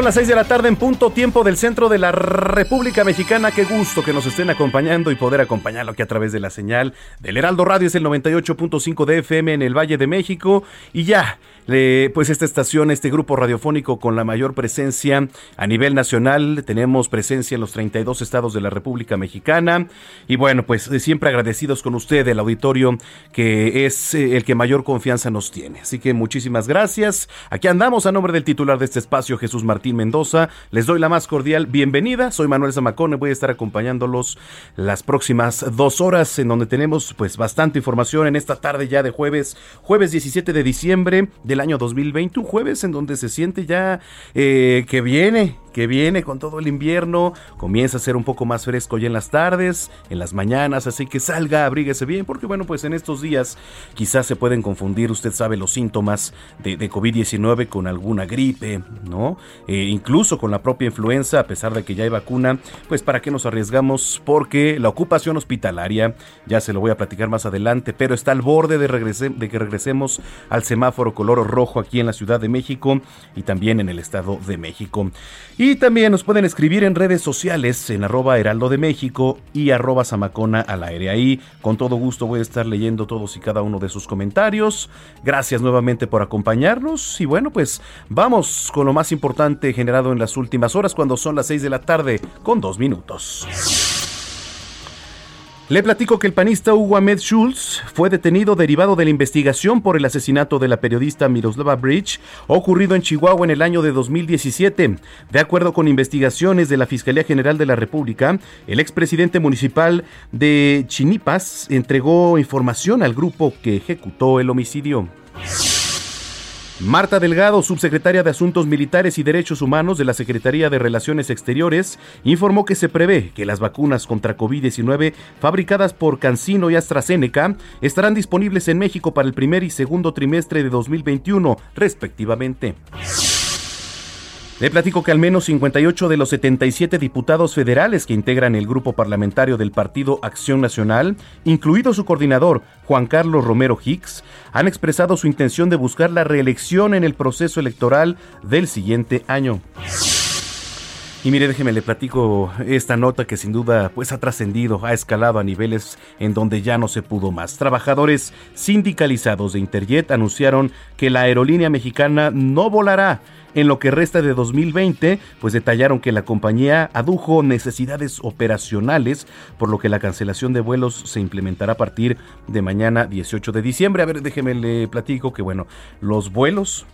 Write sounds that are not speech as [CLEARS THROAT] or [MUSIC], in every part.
Son las 6 de la tarde en punto tiempo del centro de la República Mexicana. Qué gusto que nos estén acompañando y poder acompañarlo aquí a través de la señal del Heraldo Radio. Es el 98.5 de FM en el Valle de México. Y ya, pues esta estación, este grupo radiofónico con la mayor presencia a nivel nacional. Tenemos presencia en los 32 estados de la República Mexicana. Y bueno, pues siempre agradecidos con usted, el auditorio, que es eh, el que mayor confianza nos tiene. Así que muchísimas gracias. Aquí andamos a nombre del titular de este espacio, Jesús Martín. Mendoza. Les doy la más cordial bienvenida. Soy Manuel Zamacón y voy a estar acompañándolos las próximas dos horas en donde tenemos pues bastante información en esta tarde ya de jueves, jueves 17 de diciembre del año 2020, un jueves en donde se siente ya eh, que viene, que viene con todo el invierno, comienza a ser un poco más fresco ya en las tardes, en las mañanas, así que salga, abríguese bien, porque bueno, pues en estos días quizás se pueden confundir, usted sabe, los síntomas de, de COVID-19 con alguna gripe, ¿no? Eh, incluso con la propia influenza, a pesar de que ya hay vacuna, pues para qué nos arriesgamos, porque la ocupación hospitalaria, ya se lo voy a platicar más adelante, pero está al borde de, de que regresemos al semáforo color rojo aquí en la Ciudad de México y también en el Estado de México. Y también nos pueden escribir en redes sociales en arroba heraldo de México y arroba zamacona al aire. Ahí con todo gusto voy a estar leyendo todos y cada uno de sus comentarios. Gracias nuevamente por acompañarnos y bueno pues vamos con lo más importante generado en las últimas horas cuando son las 6 de la tarde con dos minutos. Le platico que el panista Hugo Ahmed Schultz fue detenido derivado de la investigación por el asesinato de la periodista Miroslava Bridge ocurrido en Chihuahua en el año de 2017. De acuerdo con investigaciones de la Fiscalía General de la República, el expresidente municipal de Chinipas entregó información al grupo que ejecutó el homicidio. Marta Delgado, subsecretaria de Asuntos Militares y Derechos Humanos de la Secretaría de Relaciones Exteriores, informó que se prevé que las vacunas contra COVID-19 fabricadas por Cancino y AstraZeneca estarán disponibles en México para el primer y segundo trimestre de 2021, respectivamente. Le platico que al menos 58 de los 77 diputados federales que integran el grupo parlamentario del Partido Acción Nacional, incluido su coordinador, Juan Carlos Romero Hicks, han expresado su intención de buscar la reelección en el proceso electoral del siguiente año. Y mire, déjeme le platico esta nota que sin duda pues ha trascendido, ha escalado a niveles en donde ya no se pudo más. Trabajadores sindicalizados de Interjet anunciaron que la aerolínea mexicana no volará en lo que resta de 2020, pues detallaron que la compañía adujo necesidades operacionales, por lo que la cancelación de vuelos se implementará a partir de mañana 18 de diciembre. A ver, déjeme le platico que bueno, los vuelos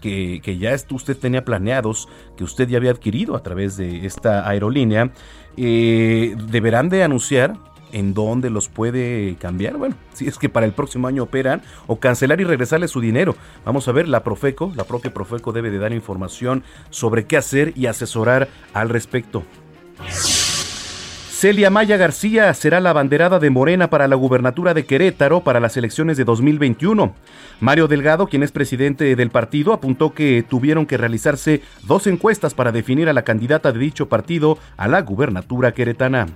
que, ya usted tenía planeados, que usted ya había adquirido a través de esta aerolínea, eh, deberán de anunciar en dónde los puede cambiar. Bueno, si es que para el próximo año operan o cancelar y regresarle su dinero. Vamos a ver, la Profeco, la propia Profeco debe de dar información sobre qué hacer y asesorar al respecto. Celia Maya García será la banderada de Morena para la gubernatura de Querétaro para las elecciones de 2021. Mario Delgado, quien es presidente del partido, apuntó que tuvieron que realizarse dos encuestas para definir a la candidata de dicho partido a la gubernatura queretana.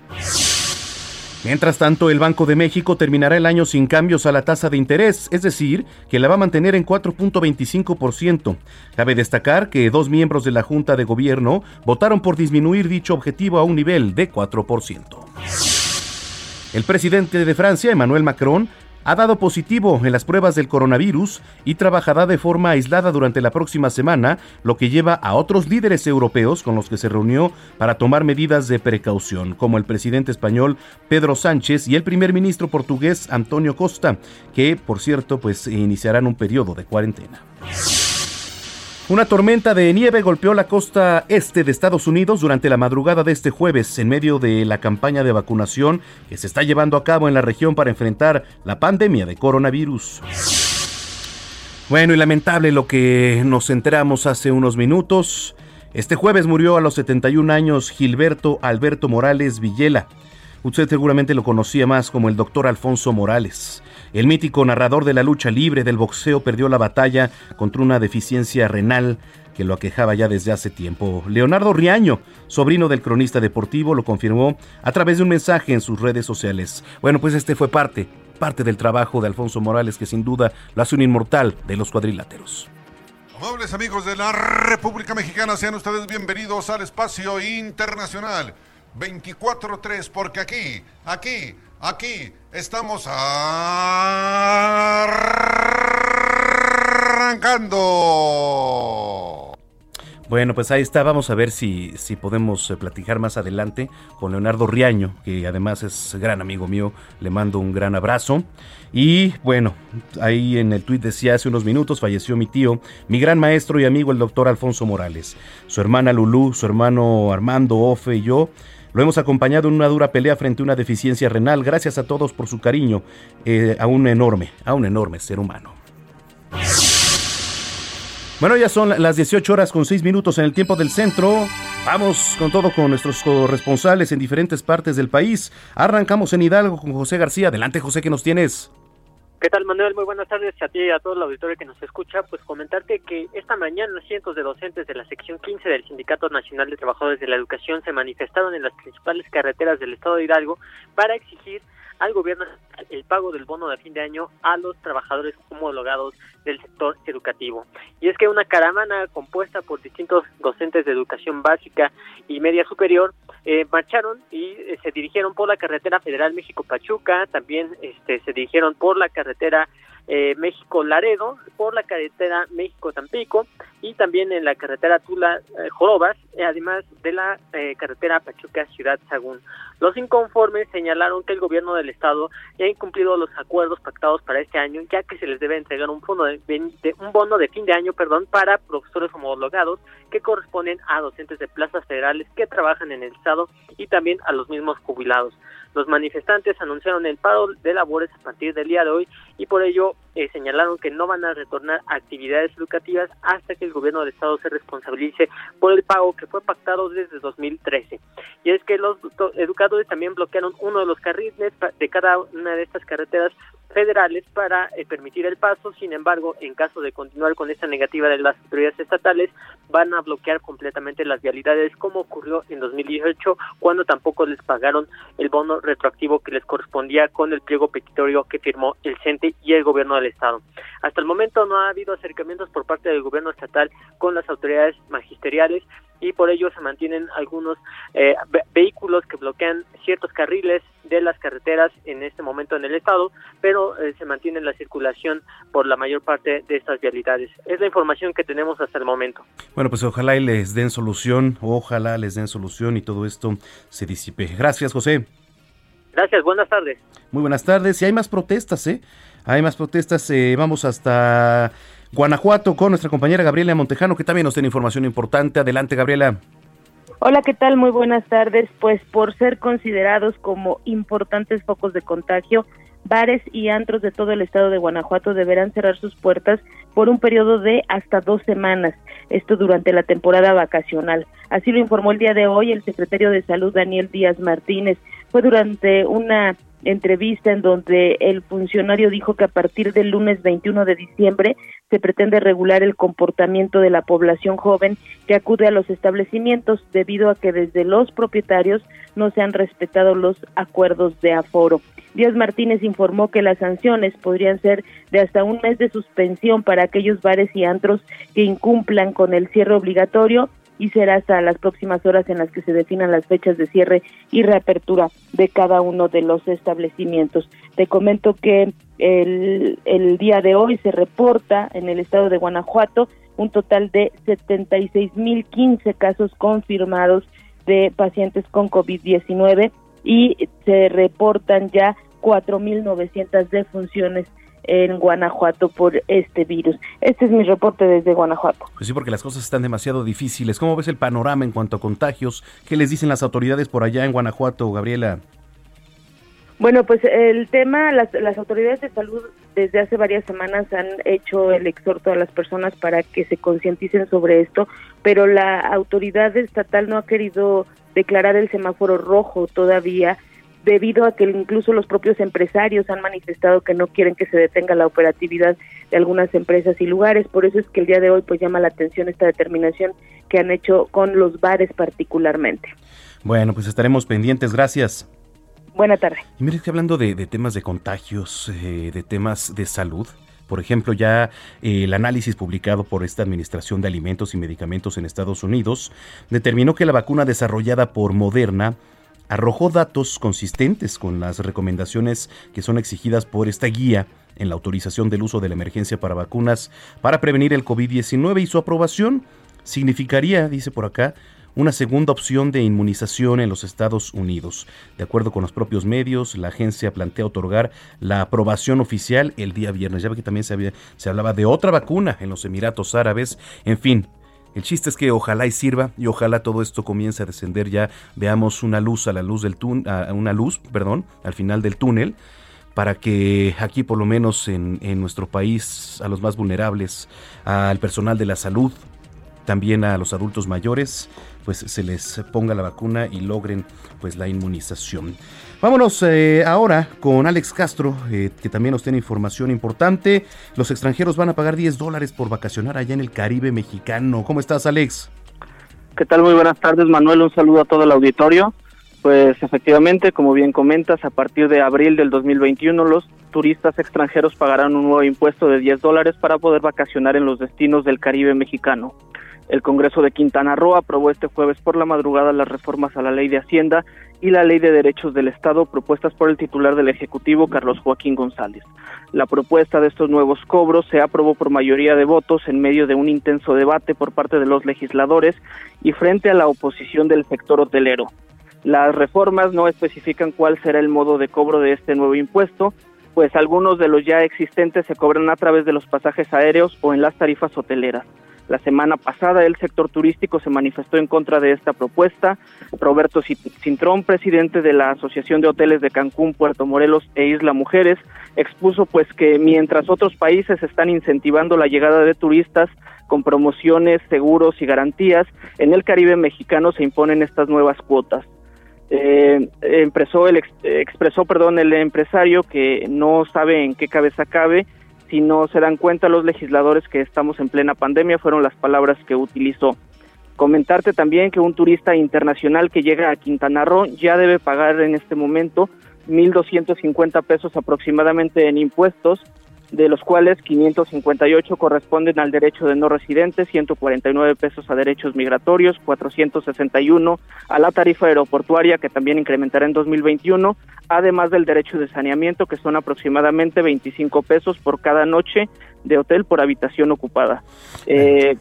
Mientras tanto, el Banco de México terminará el año sin cambios a la tasa de interés, es decir, que la va a mantener en 4.25%. Cabe destacar que dos miembros de la Junta de Gobierno votaron por disminuir dicho objetivo a un nivel de 4%. El presidente de Francia, Emmanuel Macron, ha dado positivo en las pruebas del coronavirus y trabajará de forma aislada durante la próxima semana, lo que lleva a otros líderes europeos con los que se reunió para tomar medidas de precaución, como el presidente español Pedro Sánchez y el primer ministro portugués Antonio Costa, que por cierto pues iniciarán un periodo de cuarentena. Una tormenta de nieve golpeó la costa este de Estados Unidos durante la madrugada de este jueves en medio de la campaña de vacunación que se está llevando a cabo en la región para enfrentar la pandemia de coronavirus. Bueno, y lamentable lo que nos enteramos hace unos minutos. Este jueves murió a los 71 años Gilberto Alberto Morales Villela. Usted seguramente lo conocía más como el doctor Alfonso Morales. El mítico narrador de la lucha libre del boxeo perdió la batalla contra una deficiencia renal que lo aquejaba ya desde hace tiempo. Leonardo Riaño, sobrino del cronista deportivo, lo confirmó a través de un mensaje en sus redes sociales. Bueno, pues este fue parte, parte del trabajo de Alfonso Morales que sin duda lo hace un inmortal de los cuadriláteros. Amables amigos de la República Mexicana, sean ustedes bienvenidos al espacio internacional 24-3, porque aquí, aquí, aquí estamos arrancando. Bueno, pues ahí está. Vamos a ver si, si podemos eh, platicar más adelante con Leonardo Riaño, que además es gran amigo mío. Le mando un gran abrazo. Y bueno, ahí en el tuit decía hace unos minutos falleció mi tío, mi gran maestro y amigo, el doctor Alfonso Morales. Su hermana Lulú, su hermano Armando Ofe y yo lo hemos acompañado en una dura pelea frente a una deficiencia renal. Gracias a todos por su cariño eh, a un enorme, a un enorme ser humano. Bueno, ya son las 18 horas con 6 minutos en el tiempo del centro. Vamos con todo con nuestros corresponsales en diferentes partes del país. Arrancamos en Hidalgo con José García. Adelante, José, ¿qué nos tienes? ¿Qué tal, Manuel? Muy buenas tardes a ti y a todo el auditorio que nos escucha. Pues comentarte que esta mañana cientos de docentes de la sección 15 del Sindicato Nacional de Trabajadores de la Educación se manifestaron en las principales carreteras del estado de Hidalgo para exigir al gobierno el pago del bono de fin de año a los trabajadores homologados del sector educativo. Y es que una caravana compuesta por distintos docentes de educación básica y media superior eh, marcharon y eh, se dirigieron por la carretera federal México-Pachuca, también este, se dirigieron por la carretera eh, México-Laredo, por la carretera México-Tampico y también en la carretera Tula-Jorobas, eh, además de la eh, carretera Pachuca-Ciudad Sagún. Los inconformes señalaron que el gobierno del estado ya ha incumplido los acuerdos pactados para este año, ya que se les debe entregar un, fondo de, un bono de fin de año perdón, para profesores homologados que corresponden a docentes de plazas federales que trabajan en el estado y también a los mismos jubilados. Los manifestantes anunciaron el paro de labores a partir del día de hoy y por ello eh, señalaron que no van a retornar a actividades educativas hasta que el gobierno del estado se responsabilice por el pago que fue pactado desde 2013. Y es que los educadores también bloquearon uno de los carriles de cada una de estas carreteras federales para eh, permitir el paso. Sin embargo, en caso de continuar con esta negativa de las autoridades estatales, van a bloquear completamente las vialidades, como ocurrió en 2018, cuando tampoco les pagaron el bono retroactivo que les correspondía con el pliego petitorio que firmó el CENTE y el gobierno del Estado. Hasta el momento no ha habido acercamientos por parte del gobierno estatal con las autoridades magisteriales y por ello se mantienen algunos eh, vehículos que bloquean ciertos carriles de las carreteras en este momento en el estado, pero eh, se mantiene la circulación por la mayor parte de estas vialidades. Es la información que tenemos hasta el momento. Bueno, pues ojalá y les den solución, ojalá les den solución y todo esto se disipe. Gracias, José. Gracias, buenas tardes. Muy buenas tardes. Y hay más protestas, ¿eh? Hay más protestas. Eh, vamos hasta Guanajuato con nuestra compañera Gabriela Montejano, que también nos tiene información importante. Adelante, Gabriela. Hola, ¿qué tal? Muy buenas tardes. Pues por ser considerados como importantes focos de contagio, bares y antros de todo el estado de Guanajuato deberán cerrar sus puertas por un periodo de hasta dos semanas, esto durante la temporada vacacional. Así lo informó el día de hoy el secretario de Salud Daniel Díaz Martínez. Fue durante una entrevista en donde el funcionario dijo que a partir del lunes 21 de diciembre se pretende regular el comportamiento de la población joven que acude a los establecimientos debido a que desde los propietarios no se han respetado los acuerdos de aforo. Díaz Martínez informó que las sanciones podrían ser de hasta un mes de suspensión para aquellos bares y antros que incumplan con el cierre obligatorio y será hasta las próximas horas en las que se definan las fechas de cierre y reapertura de cada uno de los establecimientos. Te comento que el, día de hoy se reporta en el estado de Guanajuato un total de 76.015 casos confirmados de pacientes con COVID-19 y se reportan ya 4.900 defunciones en Guanajuato por este virus. Este es mi reporte desde Guanajuato. Pues sí, porque las cosas están demasiado difíciles. ¿Cómo ves el panorama en cuanto a contagios? ¿Qué les dicen las autoridades por allá en Guanajuato, Gabriela? Bueno, pues el tema, las, las autoridades de salud desde hace varias semanas han hecho el exhorto a las personas para que se concienticen sobre esto, pero la autoridad estatal no ha querido declarar el semáforo rojo todavía debido a que incluso los propios empresarios han manifestado que no quieren que se detenga la operatividad de algunas empresas y lugares. Por eso es que el día de hoy pues llama la atención esta determinación que han hecho con los bares particularmente. Bueno, pues estaremos pendientes. Gracias. Buena tarde. Y mire que hablando de, temas de contagios, eh, de temas de salud, por ejemplo, ya eh, el análisis publicado por esta Administración de Alimentos y Medicamentos en Estados Unidos determinó que la vacuna desarrollada por Moderna arrojó datos consistentes con las recomendaciones que son exigidas por esta guía en la autorización del uso de la emergencia para vacunas para prevenir el COVID-19 y su aprobación significaría, dice por acá, una segunda opción de inmunización en los Estados Unidos. De acuerdo con los propios medios, la agencia plantea otorgar la aprobación oficial el día viernes. Ya ve que también se, hablaba de otra vacuna en los Emiratos Árabes. En fin, el chiste es que ojalá y sirva y ojalá todo esto comience a descender ya veamos una luz a la luz del túnel, una luz, perdón, al final del túnel para que aquí por lo menos en, en, nuestro país a los más vulnerables, al personal de la salud, también a los adultos mayores, pues se les ponga la vacuna y logren pues la inmunización. Vámonos eh, ahora con Alex Castro, eh, que también nos tiene información importante. Los extranjeros van a pagar 10 dólares por vacacionar allá en el Caribe mexicano. ¿Cómo estás, Alex? ¿Qué tal? Muy buenas tardes, Manuel. Un saludo a todo el auditorio. Pues efectivamente, como bien comentas, a partir de abril del 2021 los turistas extranjeros pagarán un nuevo impuesto de 10 dólares para poder vacacionar en los destinos del Caribe mexicano. El Congreso de Quintana Roo aprobó este jueves por la madrugada las reformas a la Ley de Hacienda y la Ley de Derechos del Estado propuestas por el titular del Ejecutivo, Carlos Joaquín González. La propuesta de estos nuevos cobros se aprobó por mayoría de votos en medio de un intenso debate por parte de los legisladores y frente a la oposición del sector hotelero. Las reformas no especifican cuál será el modo de cobro de este nuevo impuesto, pues algunos de los ya existentes se cobran a través de los pasajes aéreos o en las tarifas hoteleras. La semana pasada el sector turístico se manifestó en contra de esta propuesta. Roberto Cintrón, presidente de la Asociación de Hoteles de Cancún, Puerto Morelos e Isla Mujeres, expuso pues que mientras otros países están incentivando la llegada de turistas con promociones, seguros y garantías, en el Caribe mexicano se imponen estas nuevas cuotas. Eh, expresó, el, expresó el empresario que no sabe en qué cabeza cabe si no se dan cuenta los legisladores que estamos en plena pandemia, fueron las palabras que utilizó. Comentarte también que un turista internacional que llega a Quintana Roo ya debe pagar en este momento 1.250 pesos aproximadamente en impuestos de los cuales 558 corresponden al derecho de no residente, 149 pesos a derechos migratorios, 461 a la tarifa aeroportuaria que también incrementará en 2021, además del derecho de saneamiento que son aproximadamente 25 pesos por cada noche de hotel por habitación ocupada. Eh,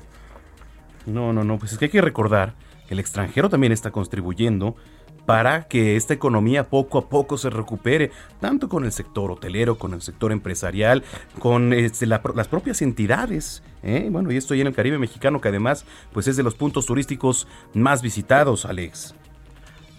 no, no, no, pues es que hay que recordar que el extranjero también está contribuyendo para que esta economía poco a poco se recupere, tanto con el sector hotelero, con el sector empresarial, con este, las propias entidades. ¿eh? Bueno, y esto en el Caribe mexicano, que además pues es de los puntos turísticos más visitados, Alex.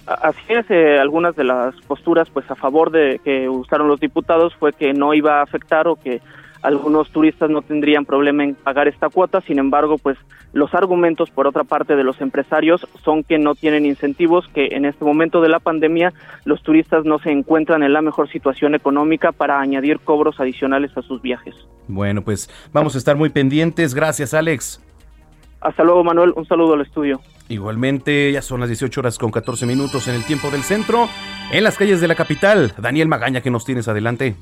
Así es, eh, algunas de las posturas pues a favor de que usaron los diputados fue que no iba a afectar o que algunos turistas no tendrían problema en pagar esta cuota, sin embargo, pues los argumentos por otra parte de los empresarios son que no tienen incentivos, que en este momento de la pandemia los turistas no se encuentran en la mejor situación económica para añadir cobros adicionales a sus viajes. Bueno, pues vamos a estar muy pendientes. Gracias, Alex. Hasta luego, Manuel. Un saludo al estudio. Igualmente, ya son las 18 horas con 14 minutos en el tiempo del centro, en las calles de la capital. Daniel Magaña, ¿qué nos tienes adelante?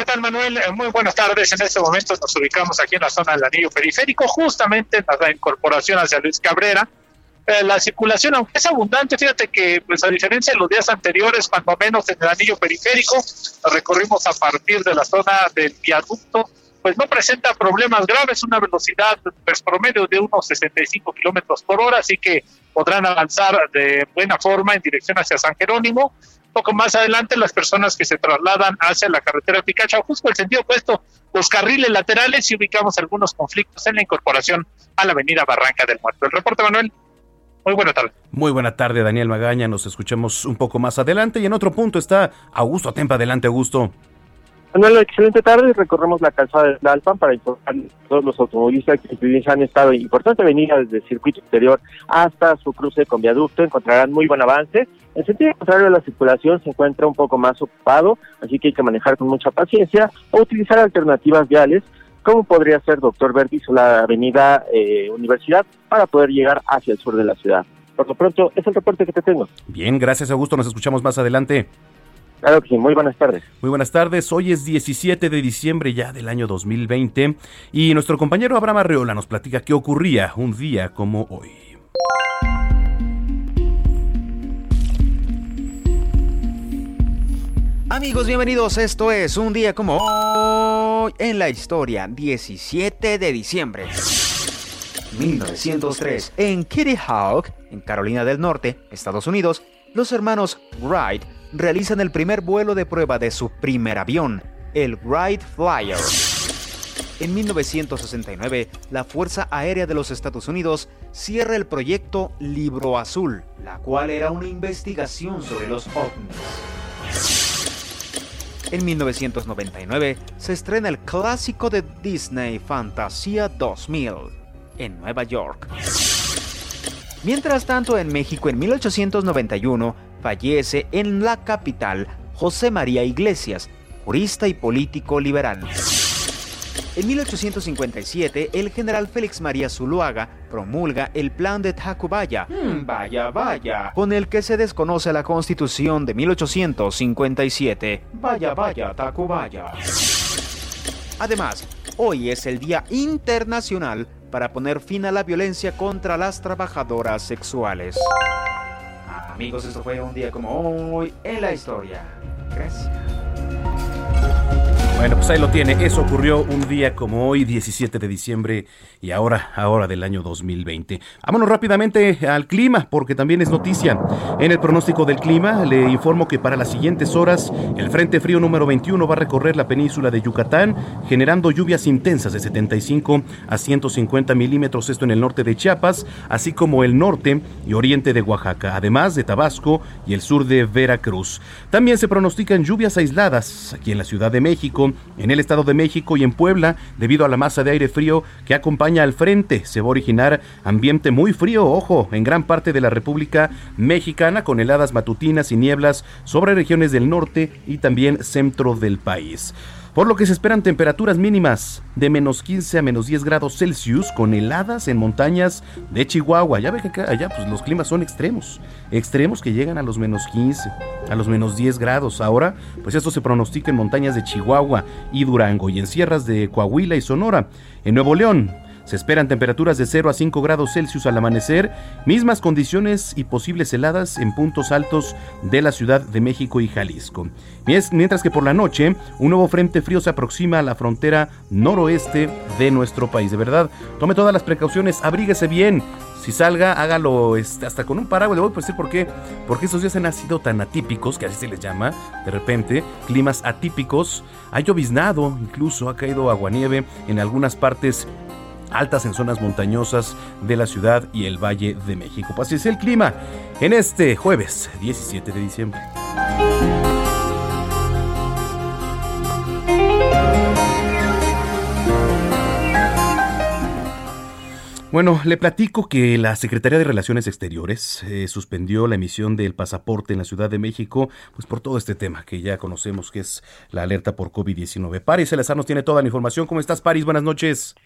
¿Qué tal, Manuel? Eh, muy buenas tardes. En este momento nos ubicamos aquí en la zona del anillo periférico, justamente en la incorporación hacia Luis Cabrera. Eh, la circulación, aunque es abundante, fíjate que, pues a diferencia de los días anteriores, cuando menos en el anillo periférico, recorrimos a partir de la zona del viaducto pues no presenta problemas graves, una velocidad pues, promedio de unos 65 kilómetros por hora, así que podrán avanzar de buena forma en dirección hacia San Jerónimo. Poco más adelante, las personas que se trasladan hacia la carretera Picacha, justo el sentido opuesto, los carriles laterales y ubicamos algunos conflictos en la incorporación a la avenida Barranca del Muerto. El reporte, Manuel. Muy buena tarde. Muy buena tarde, Daniel Magaña. Nos escuchamos un poco más adelante. Y en otro punto está Augusto Atempa. Adelante, Augusto. Manuel, excelente tarde. Recorremos la calzada de Alpan para informar a todos los automovilistas que han estado importante avenida desde el circuito exterior hasta su cruce con viaducto. Encontrarán muy buen avance. En sentido contrario, la circulación se encuentra un poco más ocupado, así que hay que manejar con mucha paciencia o utilizar alternativas viales, como podría ser Doctor Vertis o la avenida eh, Universidad, para poder llegar hacia el sur de la ciudad. Por lo pronto, es el reporte que te tengo. Bien, gracias Augusto. Nos escuchamos más adelante. Claro que sí, muy buenas tardes. Muy buenas tardes, hoy es 17 de diciembre ya del año 2020 y nuestro compañero Abraham Arreola nos platica qué ocurría un día como hoy. Amigos, bienvenidos. Esto es un día como hoy en la historia, 17 de diciembre. 1903, en Kitty Hawk, en Carolina del Norte, Estados Unidos, los hermanos Wright realizan el primer vuelo de prueba de su primer avión, el Wright Flyer. En 1969, la Fuerza Aérea de los Estados Unidos cierra el proyecto Libro Azul, la cual era una investigación sobre los ovnis. En 1999 se estrena el clásico de Disney Fantasía 2000 en Nueva York. Mientras tanto, en México en 1891 fallece en la capital José María Iglesias, jurista y político liberal. En 1857, el general Félix María Zuluaga promulga el Plan de Tacubaya, hmm, vaya, vaya, con el que se desconoce la Constitución de 1857. Vaya, vaya, Tacubaya. Además, hoy es el Día Internacional para poner fin a la violencia contra las trabajadoras sexuales. Amigos, esto fue un día como hoy en la historia. Gracias. Bueno, pues ahí lo tiene. Eso ocurrió un día como hoy, 17 de diciembre, y ahora, ahora del año 2020. Vámonos rápidamente al clima, porque también es noticia. En el pronóstico del clima, le informo que para las siguientes horas, el Frente Frío número 21 va a recorrer la península de Yucatán, generando lluvias intensas de 75 a 150 milímetros, esto en el norte de Chiapas, así como el norte y oriente de Oaxaca, además de Tabasco y el sur de Veracruz. También se pronostican lluvias aisladas aquí en la Ciudad de México en el Estado de México y en Puebla, debido a la masa de aire frío que acompaña al frente. Se va a originar ambiente muy frío, ojo, en gran parte de la República Mexicana, con heladas matutinas y nieblas sobre regiones del norte y también centro del país por lo que se esperan temperaturas mínimas de menos 15 a menos 10 grados Celsius con heladas en montañas de Chihuahua. Ya ve que allá pues, los climas son extremos, extremos que llegan a los menos 15, a los menos 10 grados. Ahora, pues esto se pronostica en montañas de Chihuahua y Durango y en sierras de Coahuila y Sonora. En Nuevo León, se esperan temperaturas de 0 a 5 grados Celsius al amanecer, mismas condiciones y posibles heladas en puntos altos de la Ciudad de México y Jalisco. Mientras que por la noche, un nuevo frente frío se aproxima a la frontera noroeste de nuestro país. De verdad, tome todas las precauciones, abríguese bien. Si salga, hágalo este, hasta con un paraguas. Le voy a decir por qué. Porque estos días han sido tan atípicos, que así se les llama, de repente, climas atípicos. Ha lloviznado, incluso ha caído aguanieve en algunas partes altas en zonas montañosas de la ciudad y el Valle de México. Pues así es el clima en este jueves 17 de diciembre. Bueno, le platico que la Secretaría de Relaciones Exteriores eh, suspendió la emisión del pasaporte en la Ciudad de México, pues por todo este tema que ya conocemos que es la alerta por COVID-19. Paris Salazar nos tiene toda la información. ¿Cómo estás, Paris? Buenas noches.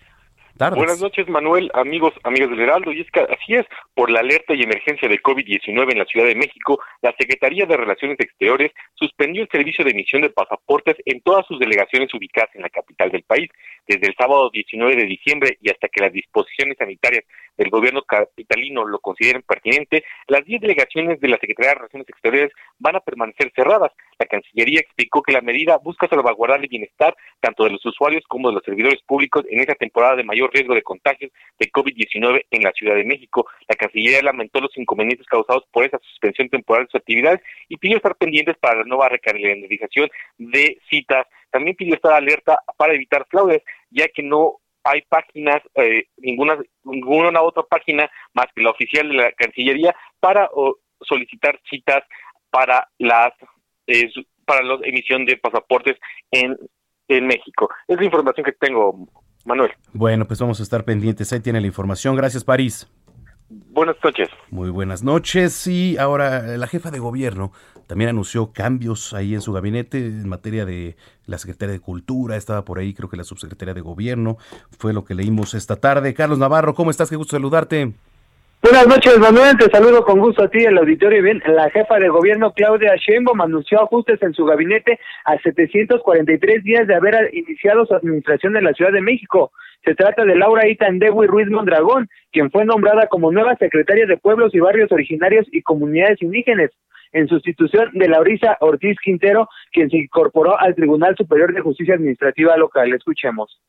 Buenas noches, Manuel, amigos, amigas del Heraldo. Y es que así es, por la alerta y emergencia de COVID-19 en la Ciudad de México, la Secretaría de Relaciones Exteriores suspendió el servicio de emisión de pasaportes en todas sus delegaciones ubicadas en la capital del país, desde el sábado 19 de diciembre y hasta que las disposiciones sanitarias del gobierno capitalino lo consideren pertinente, las 10 delegaciones de la Secretaría de Relaciones Exteriores van a permanecer cerradas. La Cancillería explicó que la medida busca salvaguardar el bienestar tanto de los usuarios como de los servidores públicos en esta temporada de mayor riesgo de contagios de COVID-19 en la Ciudad de México. La Cancillería lamentó los inconvenientes causados por esa suspensión temporal de sus actividades y pidió estar pendientes para la nueva recalendarización de citas. También pidió estar alerta para evitar fraudes, ya que no hay páginas, eh, ninguna, ninguna otra página más que la oficial de la Cancillería para solicitar citas para las eh, para la emisión de pasaportes en, en México. Es la información que tengo, Manuel. Bueno, pues vamos a estar pendientes. Ahí tiene la información. Gracias, París. Buenas noches. Muy buenas noches. Y ahora la jefa de gobierno también anunció cambios ahí en su gabinete en materia de la Secretaría de Cultura. Estaba por ahí, creo que la subsecretaría de Gobierno. Fue lo que leímos esta tarde. Carlos Navarro, ¿cómo estás? Qué gusto saludarte. Buenas noches, Manuel. Te saludo con gusto a ti, el auditorio. Bien, la jefa de gobierno, Claudia Sheinbaum, anunció ajustes en su gabinete a 743 días de haber iniciado su administración en la Ciudad de México. Se trata de Laura Itandewi Ruiz Mondragón, quien fue nombrada como nueva secretaria de Pueblos y Barrios Originarios y Comunidades Indígenas, en sustitución de Laurisa Ortiz Quintero, quien se incorporó al Tribunal Superior de Justicia Administrativa Local. Escuchemos.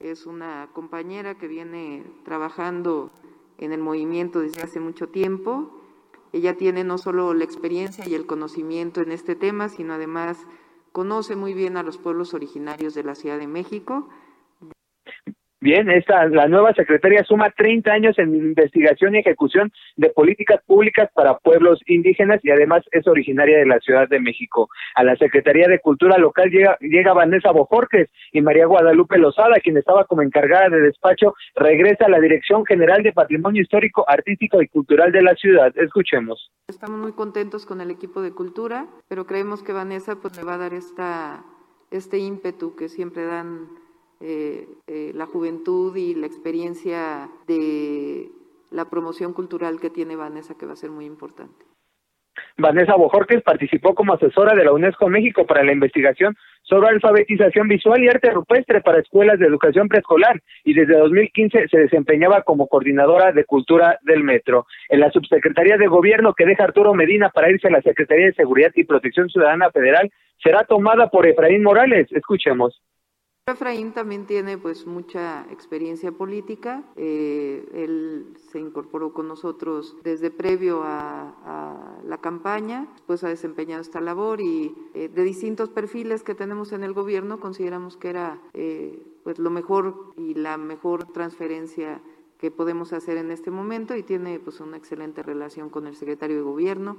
Es una compañera que viene trabajando en el movimiento desde hace mucho tiempo. Ella tiene no solo la experiencia y el conocimiento en este tema, sino además conoce muy bien a los pueblos originarios de la Ciudad de México Bien, esta, la nueva secretaria suma 30 años en investigación y ejecución de políticas públicas para pueblos indígenas y además es originaria de la Ciudad de México. A la Secretaría de Cultura Local llega, llega Vanessa Bojorques y María Guadalupe Lozada, quien estaba como encargada de despacho, regresa a la Dirección General de Patrimonio Histórico, Artístico y Cultural de la ciudad. Escuchemos. Estamos muy contentos con el equipo de cultura, pero creemos que Vanessa pues le va a dar esta, este ímpetu que siempre dan eh, eh, la juventud y la experiencia de la promoción cultural que tiene Vanessa, que va a ser muy importante. Vanessa Bojorques participó como asesora de la UNESCO México para la investigación sobre alfabetización visual y arte rupestre para escuelas de educación preescolar y desde 2015 se desempeñaba como coordinadora de cultura del metro. En la subsecretaría de gobierno que deja Arturo Medina para irse a la Secretaría de Seguridad y Protección Ciudadana Federal será tomada por Efraín Morales. Escuchemos. Efraín también tiene pues mucha experiencia política. Eh, él se incorporó con nosotros desde previo a, la campaña, pues ha desempeñado esta labor y eh, de distintos perfiles que tenemos en el gobierno consideramos que era eh, pues lo mejor y la mejor transferencia que podemos hacer en este momento y tiene pues una excelente relación con el secretario de gobierno.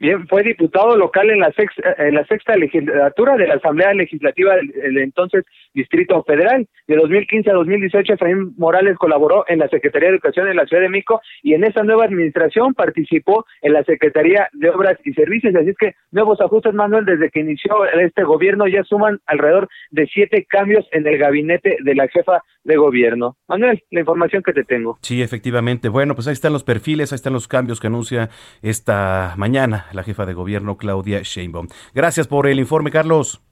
Bien, fue diputado local en la sexta, en la sexta legislatura de la Asamblea Legislativa del, entonces Distrito Federal. De 2015 a 2018, Efraín Morales colaboró en la Secretaría de Educación de la Ciudad de México y en esa nueva administración participó en la Secretaría de Obras y Servicios. Así es que nuevos ajustes, Manuel, desde que inició este gobierno ya suman alrededor de siete cambios en el gabinete de la jefa de gobierno. Manuel, la información que te tengo. Sí, efectivamente. Bueno, pues ahí están los perfiles, ahí están los cambios que anuncia esta mañana la jefa de gobierno Claudia Sheinbaum. Gracias por el informe, Carlos.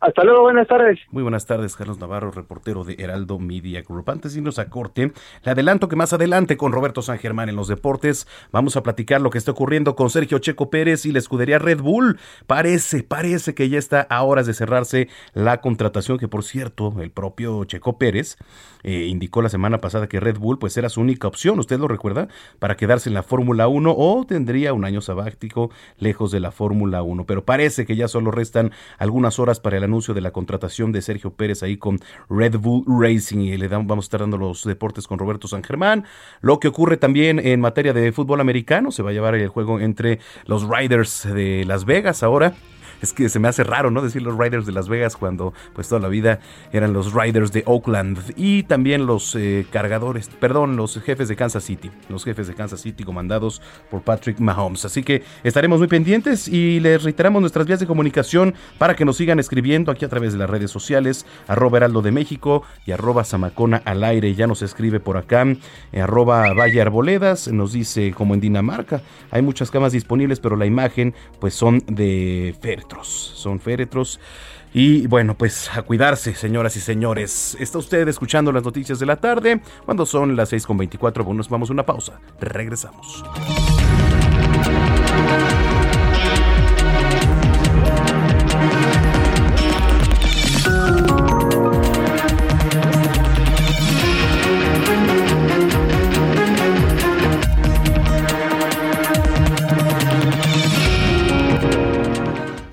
Hasta luego, buenas tardes. Muy buenas tardes, Carlos Navarro, reportero de Heraldo Media Group. Antes de irnos a corte, le adelanto que más adelante con Roberto San Germán en los deportes vamos a platicar lo que está ocurriendo con Sergio Checo Pérez y la escudería Red Bull. Parece, parece que ya está a horas de cerrarse la contratación, que por cierto, el propio Checo Pérez eh, indicó la semana pasada que Red Bull pues era su única opción, ¿usted lo recuerda? Para quedarse en la Fórmula 1 o tendría un año sabático lejos de la Fórmula 1. Pero parece que ya solo restan algunas horas para el anuncio de la contratación de Sergio Pérez ahí con Red Bull Racing y le damos, vamos a estar dando los deportes con Roberto San Germán. Lo que ocurre también en materia de fútbol americano, se va a llevar el juego entre los Riders de Las Vegas ahora es que se me hace raro, ¿no? Decir los Riders de Las Vegas cuando pues toda la vida eran los Riders de Oakland y también los eh, cargadores, perdón, los jefes de Kansas City, los jefes de Kansas City comandados por Patrick Mahomes. Así que estaremos muy pendientes y les reiteramos nuestras vías de comunicación para que nos sigan escribiendo aquí a través de las redes sociales, arroba heraldo de México y arroba zamacona al aire. Ya nos escribe por acá, eh, arroba Valle Arboledas, nos dice como en Dinamarca, hay muchas camas disponibles, pero la imagen pues son de son féretros. Y bueno, pues a cuidarse, señoras y señores. Está usted escuchando las noticias de la tarde. Cuando son las 6.24, bueno, nos vamos a una pausa. Regresamos.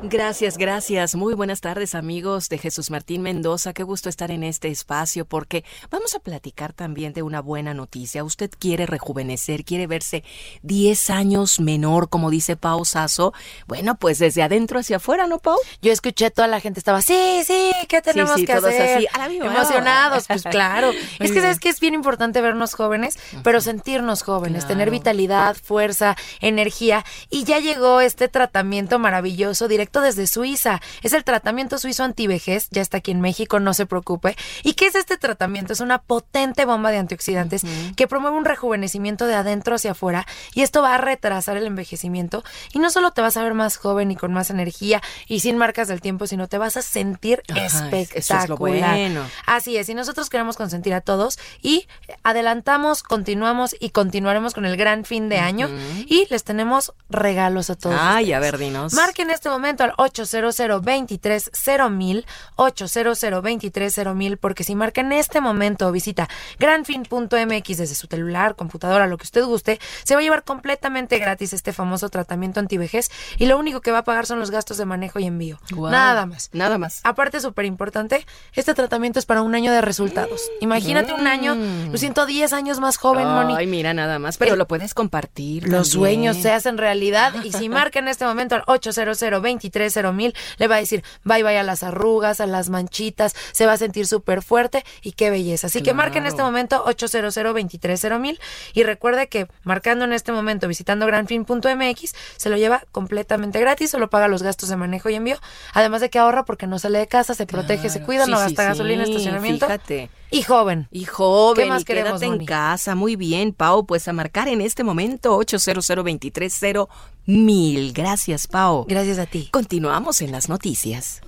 Gracias, gracias. Muy buenas tardes amigos de Jesús Martín Mendoza. Qué gusto estar en este espacio porque vamos a platicar también de una buena noticia. Usted quiere rejuvenecer, quiere verse 10 años menor, como dice Pau Sasso. Bueno, pues desde adentro hacia afuera, ¿no, Pau? Yo escuché toda la gente estaba, sí, sí, ¿qué tenemos sí, sí, que todos hacer? así, a la viva. Emocionados, pues [LAUGHS] claro. Es que sabes que es bien importante vernos jóvenes, pero sentirnos jóvenes, tener vitalidad, fuerza, energía. Y ya llegó este tratamiento maravilloso directo desde Suiza. Es el tratamiento suizo antivejez, ya está aquí en México, no se preocupe. ¿Y qué es este tratamiento? Es una potente bomba de antioxidantes que promueve un rejuvenecimiento de adentro hacia afuera y esto va a retrasar el envejecimiento y no solo te vas a ver más joven y con más energía y sin marcas del tiempo, sino te vas a sentir Ajá, espectacular. eso es lo bueno. Así es, y nosotros queremos consentir a todos y adelantamos, continuamos y continuaremos con el gran fin de año y les tenemos regalos a todos. Ay, ustedes. a ver, dinos. Marquen en este momento al 800 23 mil 800 23 mil porque si marca en este momento o visita granfin.mx desde su celular, computadora, lo que usted guste, se va a llevar completamente gratis este famoso tratamiento antivejez y lo único que va a pagar son los gastos de manejo y envío. Nada más. Nada más. Aparte, súper importante, este tratamiento es para un año de resultados. Imagínate un año, lo siento 10 años más joven, Moni. Ay, mira nada más, pero Eh, lo puedes compartir. Los también. sueños se hacen realidad y si [LAUGHS] marca en este momento al 800 23 mil le va a decir bye bye a las arrugas, a las manchitas, se va a sentir súper fuerte y qué belleza. Así que marca en este momento 800 23 mil y recuerde que marcando en este momento visitando granfin.mx se lo lleva completamente gratis, solo paga los gastos de manejo y envío, además de que ahorra porque no sale de casa, se protege, se cuida, Sí, no sí, gasta gasolina, sí, estacionamiento. Fíjate. Y joven. Y joven, ¿Qué más y queremos, quédate en casa. Muy bien, Pau. Pues a marcar en este momento 800 230 mil. Gracias, Pau. Gracias a ti. Continuamos en las noticias.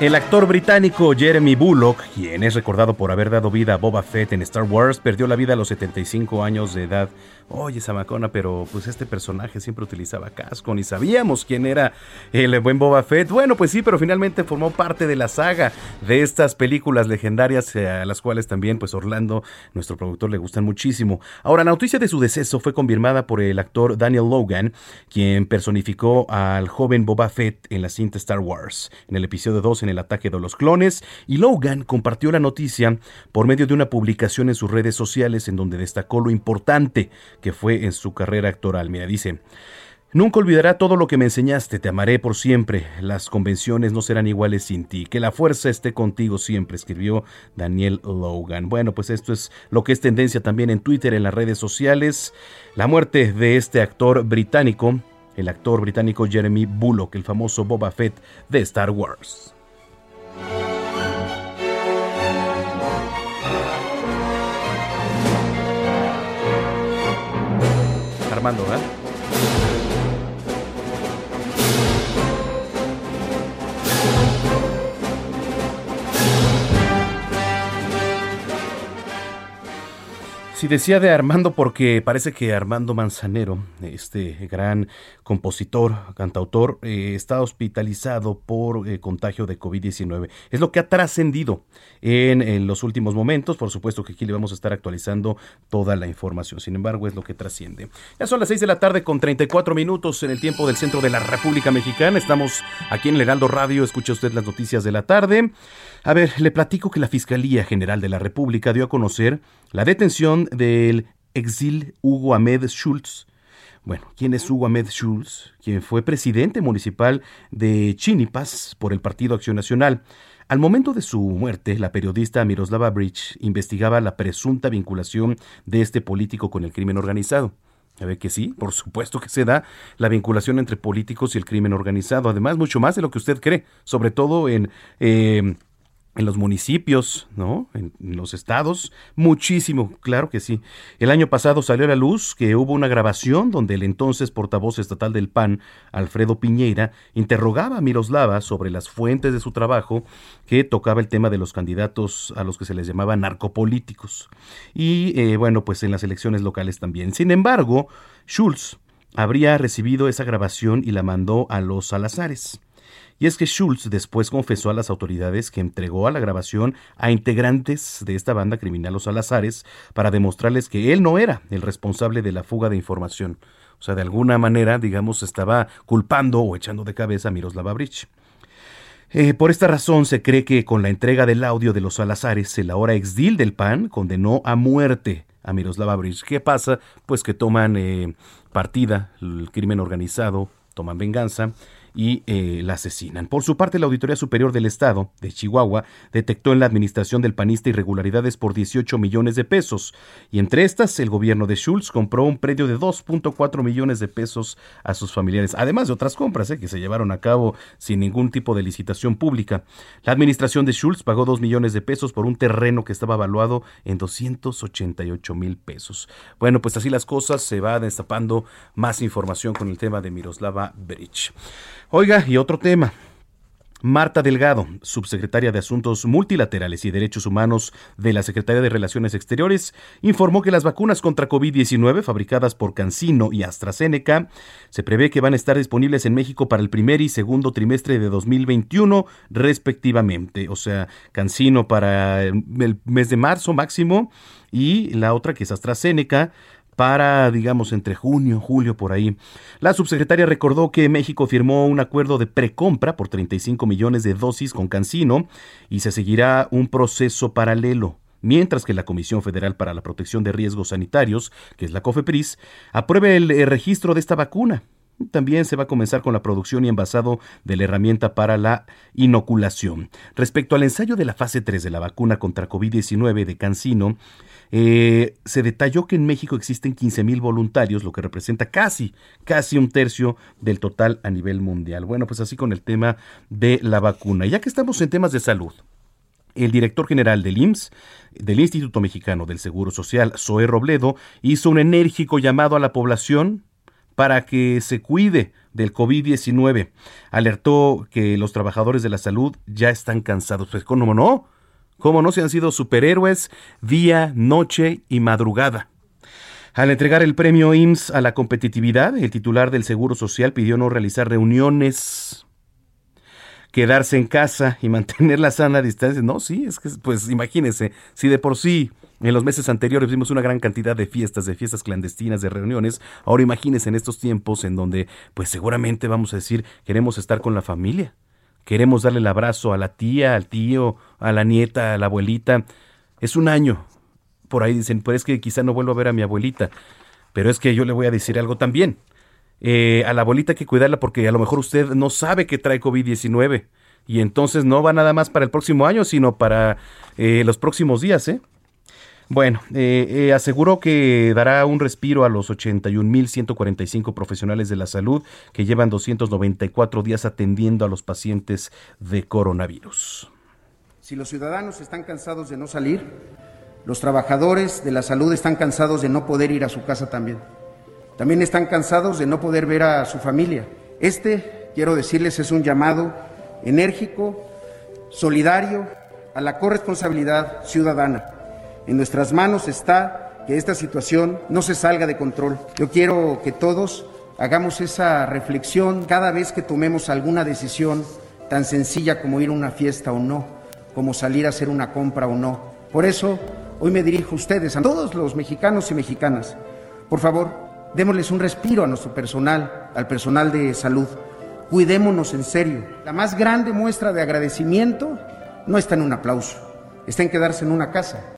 El actor británico Jeremy Bullock, quien es recordado por haber dado vida a Boba Fett en Star Wars, perdió la vida a los 75 años de edad. Oye, Samacona, pero pues este personaje siempre utilizaba casco, ni sabíamos quién era el buen Boba Fett. Bueno, pues sí, pero finalmente formó parte de la saga de estas películas legendarias eh, a las cuales también pues Orlando, nuestro productor, le gustan muchísimo. Ahora, la noticia de su deceso fue confirmada por el actor Daniel Logan, quien personificó al joven Boba Fett en la cinta Star Wars, en el episodio 2 en el ataque de los clones, y Logan compartió la noticia por medio de una publicación en sus redes sociales en donde destacó lo importante que fue en su carrera actoral. Mira, dice, Nunca olvidará todo lo que me enseñaste, te amaré por siempre, las convenciones no serán iguales sin ti, que la fuerza esté contigo siempre, escribió Daniel Logan. Bueno, pues esto es lo que es tendencia también en Twitter, en las redes sociales, la muerte de este actor británico, el actor británico Jeremy Bullock, el famoso Boba Fett de Star Wars. Armando, ¿verdad? Sí, decía de Armando porque parece que Armando Manzanero, este gran compositor, cantautor, eh, está hospitalizado por eh, contagio de COVID-19. Es lo que ha trascendido en, los últimos momentos. Por supuesto que aquí le vamos a estar actualizando toda la información. Sin embargo, es lo que trasciende. Ya son las 6 de la tarde con 34 minutos en el tiempo del centro de la República Mexicana. Estamos aquí en el Heraldo Radio. Escucha usted las noticias de la tarde. A ver, le platico que la Fiscalía General de la República dio a conocer la detención del exil Hugo Ahmed Schultz. Bueno, ¿quién es Hugo Ahmed Schultz? Quien fue presidente municipal de Chinipas por el Partido Acción Nacional. Al momento de su muerte, la periodista Miroslava Bridge investigaba la presunta vinculación de este político con el crimen organizado. A ver que sí, por supuesto que se da la vinculación entre políticos y el crimen organizado. Además, mucho más de lo que usted cree, sobre todo en eh, en los municipios, ¿no? En, los estados, muchísimo, claro que sí. El año pasado salió a la luz que hubo una grabación donde el entonces portavoz estatal del PAN, Alfredo Piñeira, interrogaba a Miroslava sobre las fuentes de su trabajo que tocaba el tema de los candidatos a los que se les llamaba narcopolíticos. Y eh, bueno, pues en las elecciones locales también. Sin embargo, Schulz habría recibido esa grabación y la mandó a los Salazares. Y es que Schultz después confesó a las autoridades que entregó a la grabación a integrantes de esta banda criminal Los Salazares para demostrarles que él no era el responsable de la fuga de información. O sea, de alguna manera, digamos, estaba culpando o echando de cabeza a Miroslava Bridge. Eh, por esta razón se cree que con la entrega del audio de los Salazares, el ahora exdil del PAN condenó a muerte a Miroslava Bridge. ¿Qué pasa? Pues que toman eh, partida el crimen organizado, toman venganza y eh, la asesinan. Por su parte, la Auditoría Superior del Estado de Chihuahua detectó en la administración del panista irregularidades por 18 millones de pesos y entre estas el gobierno de Schultz compró un predio de 2.4 millones de pesos a sus familiares, además de otras compras eh, que se llevaron a cabo sin ningún tipo de licitación pública. La administración de Schultz pagó 2 millones de pesos por un terreno que estaba evaluado en 288 mil pesos. Bueno, pues así las cosas, se va destapando más información con el tema de Miroslava Bridge. Oiga, y otro tema. Marta Delgado, subsecretaria de Asuntos Multilaterales y Derechos Humanos de la Secretaría de Relaciones Exteriores, informó que las vacunas contra COVID-19 fabricadas por CanSino y AstraZeneca se prevé que van a estar disponibles en México para el primer y segundo trimestre de 2021 respectivamente. O sea, CanSino para el mes de marzo máximo y la otra que es AstraZeneca para, digamos, entre junio, julio, por ahí. La subsecretaria recordó que México firmó un acuerdo de precompra por 35 millones de dosis con Cancino y se seguirá un proceso paralelo mientras que la Comisión Federal para la Protección de Riesgos Sanitarios, que es la COFEPRIS, apruebe el, el registro de esta vacuna. También se va a comenzar con la producción y envasado de la herramienta para la inoculación. Respecto al ensayo de la fase 3 de la vacuna contra COVID-19 de Cancino, eh, se detalló que en México existen 15.000 voluntarios, lo que representa casi, casi un tercio del total a nivel mundial. Bueno, pues así con el tema de la vacuna. Ya que estamos en temas de salud, el director general del IMSS, del Instituto Mexicano del Seguro Social, Zoe Robledo, hizo un enérgico llamado a la población para que se cuide del COVID-19. Alertó que los trabajadores de la salud ya están cansados. Pues, ¿cómo no? ¿Cómo no se han sido superhéroes día, noche y madrugada? Al entregar el premio IMSS a la competitividad, el titular del Seguro Social pidió no realizar reuniones, quedarse en casa y [LAUGHS] mantener la sana distancia. No, sí, es que, pues imagínense, si de por sí en los meses anteriores vimos una gran cantidad de fiestas, de fiestas clandestinas, de reuniones, ahora imagínense en estos tiempos en donde, pues seguramente vamos a decir, queremos estar con la familia queremos darle el abrazo a la tía, al tío, a la nieta, a la abuelita. Es un año. Por ahí dicen, pues es que quizá no vuelvo a ver a mi abuelita. Pero es que yo le voy a decir algo también. eh, a la abuelita hay que cuidarla porque a lo mejor usted no sabe que trae COVID-19 y entonces no va nada más para el próximo año, sino para eh, los próximos días, ¿eh? Bueno, eh, aseguró que dará un respiro a los 81.145 profesionales de la salud que llevan 294 días atendiendo a los pacientes de coronavirus. Si los ciudadanos están cansados de no salir, los trabajadores de la salud están cansados de no poder ir a su casa también. También están cansados de no poder ver a su familia. Este, quiero decirles, es un llamado enérgico, solidario, a la corresponsabilidad ciudadana. En nuestras manos está que esta situación no se salga de control. Yo quiero que todos hagamos esa reflexión cada vez que tomemos alguna decisión tan sencilla como ir a una fiesta o no, como salir a hacer una compra o no. Por eso, hoy me dirijo a ustedes, a todos los mexicanos y mexicanas. Por favor, démosles un respiro a nuestro personal, al personal de salud. Cuidémonos en serio. La más grande muestra de agradecimiento no está en un aplauso, está en quedarse en una casa.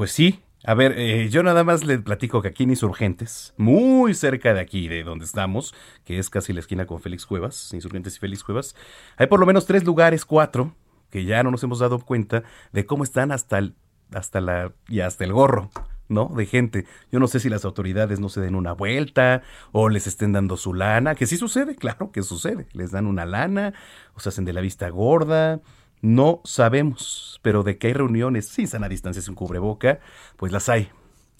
Pues sí. A ver, eh, yo nada más le platico que aquí en Insurgentes, muy cerca de aquí, de donde estamos, que es casi la esquina con Félix Cuevas, Insurgentes y Félix Cuevas, hay por lo menos tres lugares, cuatro, que ya no nos hemos dado cuenta de cómo están hasta el, hasta la, y hasta el gorro. ¿no? De gente. Yo no sé si las autoridades no se den una vuelta o les estén dando su lana, que sí sucede, claro que sucede. Les dan una lana o se hacen de la vista gorda. No sabemos, pero de que hay reuniones sin sana distancia, sin cubreboca, pues las hay.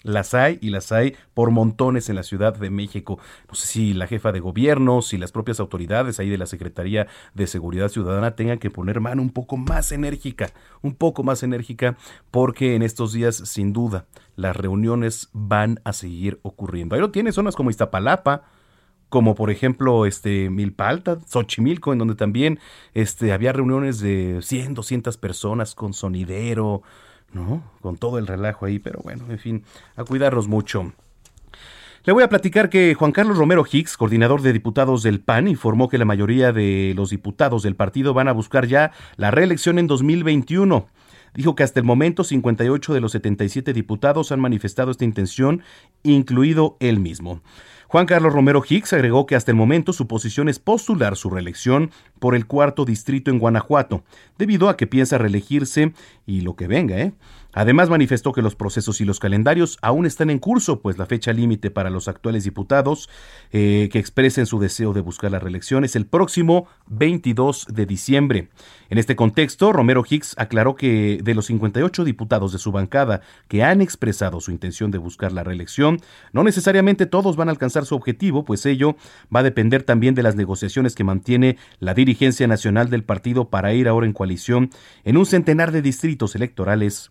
Las hay y las hay por montones en la Ciudad de México. No sé si la jefa de gobierno, si las propias autoridades ahí de la Secretaría de Seguridad Ciudadana tengan que poner mano un poco más enérgica, un poco más enérgica, porque en estos días, sin duda, las reuniones van a seguir ocurriendo. Ahí lo tiene zonas como Iztapalapa, como por ejemplo este Milpalta, Xochimilco, en donde también este, había reuniones de 100, 200 personas con sonidero, ¿no? Con todo el relajo ahí, pero bueno, en fin, a cuidarnos mucho. Le voy a platicar que Juan Carlos Romero Hicks, coordinador de diputados del PAN, informó que la mayoría de los diputados del partido van a buscar ya la reelección en 2021. Dijo que hasta el momento 58 de los 77 diputados han manifestado esta intención, incluido él mismo. Juan Carlos Romero Hicks agregó que hasta el momento su posición es postular su reelección por el cuarto distrito en Guanajuato, debido a que piensa reelegirse y lo que venga, ¿eh? Además manifestó que los procesos y los calendarios aún están en curso, pues la fecha límite para los actuales diputados eh, que expresen su deseo de buscar la reelección es el próximo 22 de diciembre. En este contexto, Romero Hicks aclaró que de los 58 diputados de su bancada que han expresado su intención de buscar la reelección, no necesariamente todos van a alcanzar su objetivo, pues ello va a depender también de las negociaciones que mantiene la dirigencia nacional del partido para ir ahora en coalición en un centenar de distritos electorales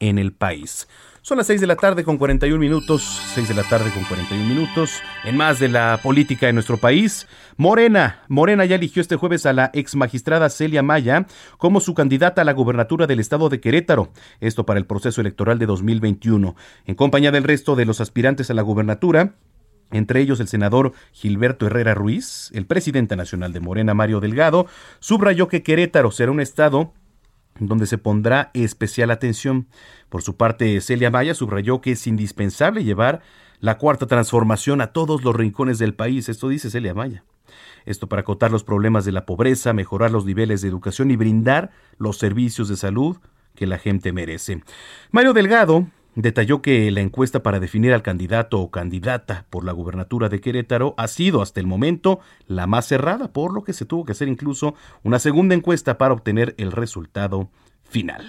en el país. Son las 6 de la tarde con 41 minutos, 6 de la tarde con 41 minutos. En más de la política de nuestro país, Morena, Morena ya eligió este jueves a la ex magistrada Celia Maya como su candidata a la gubernatura del estado de Querétaro, esto para el proceso electoral de 2021. En compañía del resto de los aspirantes a la gubernatura, entre ellos el senador Gilberto Herrera Ruiz, el presidente nacional de Morena Mario Delgado, subrayó que Querétaro será un estado donde se pondrá especial atención. Por su parte, Celia Maya subrayó que es indispensable llevar la cuarta transformación a todos los rincones del país. Esto dice Celia Maya. Esto para acotar los problemas de la pobreza, mejorar los niveles de educación y brindar los servicios de salud que la gente merece. Mario Delgado detalló que la encuesta para definir al candidato o candidata por la gubernatura de Querétaro ha sido hasta el momento la más cerrada, por lo que se tuvo que hacer incluso una segunda encuesta para obtener el resultado final.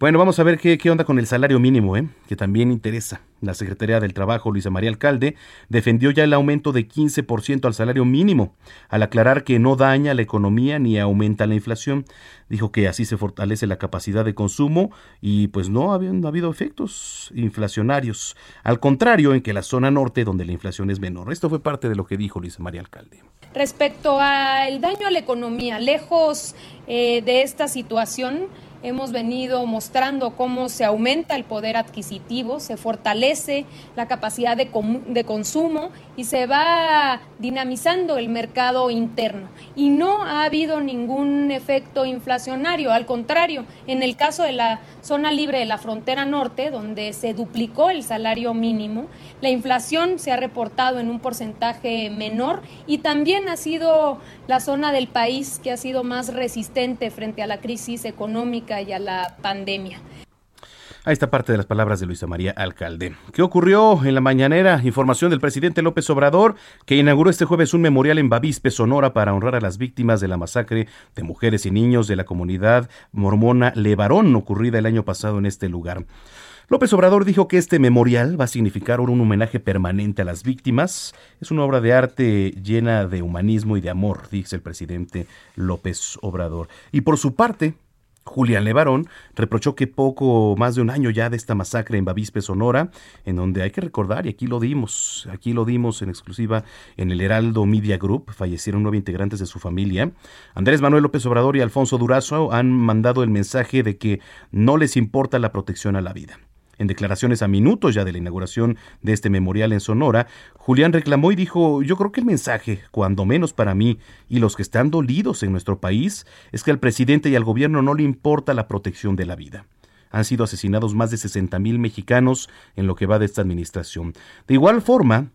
Bueno, vamos a ver qué, qué onda con el salario mínimo, ¿eh? que también interesa. La Secretaría del Trabajo, Luisa María Alcalde, defendió ya el aumento de 15% al salario mínimo, al aclarar que no daña la economía ni aumenta la inflación. Dijo que así se fortalece la capacidad de consumo y pues no ha, no ha habido efectos inflacionarios. Al contrario, en que la zona norte, donde la inflación es menor. Esto fue parte de lo que dijo Luisa María Alcalde. Respecto al daño a la economía, lejos eh, de esta situación, hemos venido mostrando cómo se aumenta el poder adquisitivo, se fortalece la capacidad de, de, consumo y se va dinamizando el mercado interno. Y no ha habido ningún efecto inflacionario, al contrario, en el caso de la zona libre de la frontera norte, donde se duplicó el salario mínimo, la inflación se ha reportado en un porcentaje menor y también ha sido la zona del país que ha sido más resistente frente a la crisis económica y a la pandemia. Ahí está parte de las palabras de Luisa María Alcalde. ¿Qué ocurrió en la mañanera? Información del presidente López Obrador, que inauguró este jueves un memorial en Bavispe, Sonora, para honrar a las víctimas de la masacre de mujeres y niños de la comunidad mormona Levarón, ocurrida el año pasado en este lugar. López Obrador dijo que este memorial va a significar un homenaje permanente a las víctimas. Es una obra de arte llena de humanismo y de amor, dice el presidente López Obrador. Y por su parte, Julián Levarón reprochó que poco más de un año ya de esta masacre en Bavispe, Sonora, en donde hay que recordar, y aquí lo dimos, aquí lo dimos en exclusiva en el Heraldo Media Group, fallecieron nueve integrantes de su familia. Andrés Manuel López Obrador y Alfonso Durazo han mandado el mensaje de que no les importa la protección a la vida. En declaraciones a minutos ya de la inauguración de este memorial en Sonora, Julián reclamó y dijo, yo creo que el mensaje, cuando menos para mí y los que están dolidos en nuestro país, es que al presidente y al gobierno no le importa la protección de la vida han sido asesinados más de 60 mil mexicanos en lo que va de esta administración. De igual forma,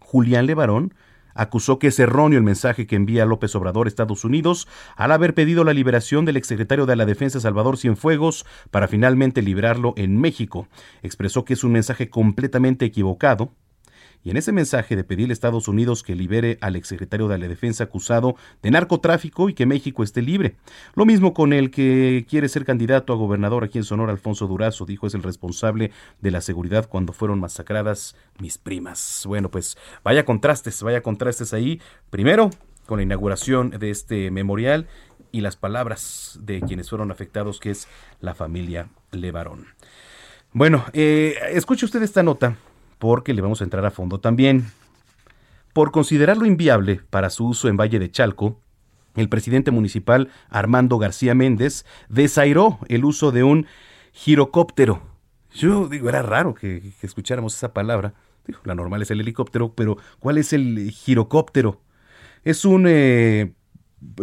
Julián Levarón acusó que es erróneo el mensaje que envía López Obrador a Estados Unidos al haber pedido la liberación del exsecretario de la Defensa Salvador Cienfuegos para finalmente liberarlo en México. Expresó que es un mensaje completamente equivocado y en ese mensaje de pedirle a Estados Unidos que libere al exsecretario de la Defensa acusado de narcotráfico y que México esté libre. Lo mismo con el que quiere ser candidato a gobernador aquí en Sonora, Alfonso Durazo, dijo es el responsable de la seguridad cuando fueron masacradas mis primas. Bueno, pues vaya contrastes, vaya contrastes ahí. Primero, con la inauguración de este memorial y las palabras de quienes fueron afectados, que es la familia Levarón. Bueno, eh, escuche usted esta nota porque le vamos a entrar a fondo también. Por considerarlo inviable para su uso en Valle de Chalco, el presidente municipal Armando García Méndez desairó el uso de un girocóptero. Yo digo, era raro que, escucháramos esa palabra. la normal es el helicóptero, pero ¿cuál es el girocóptero? Es un eh,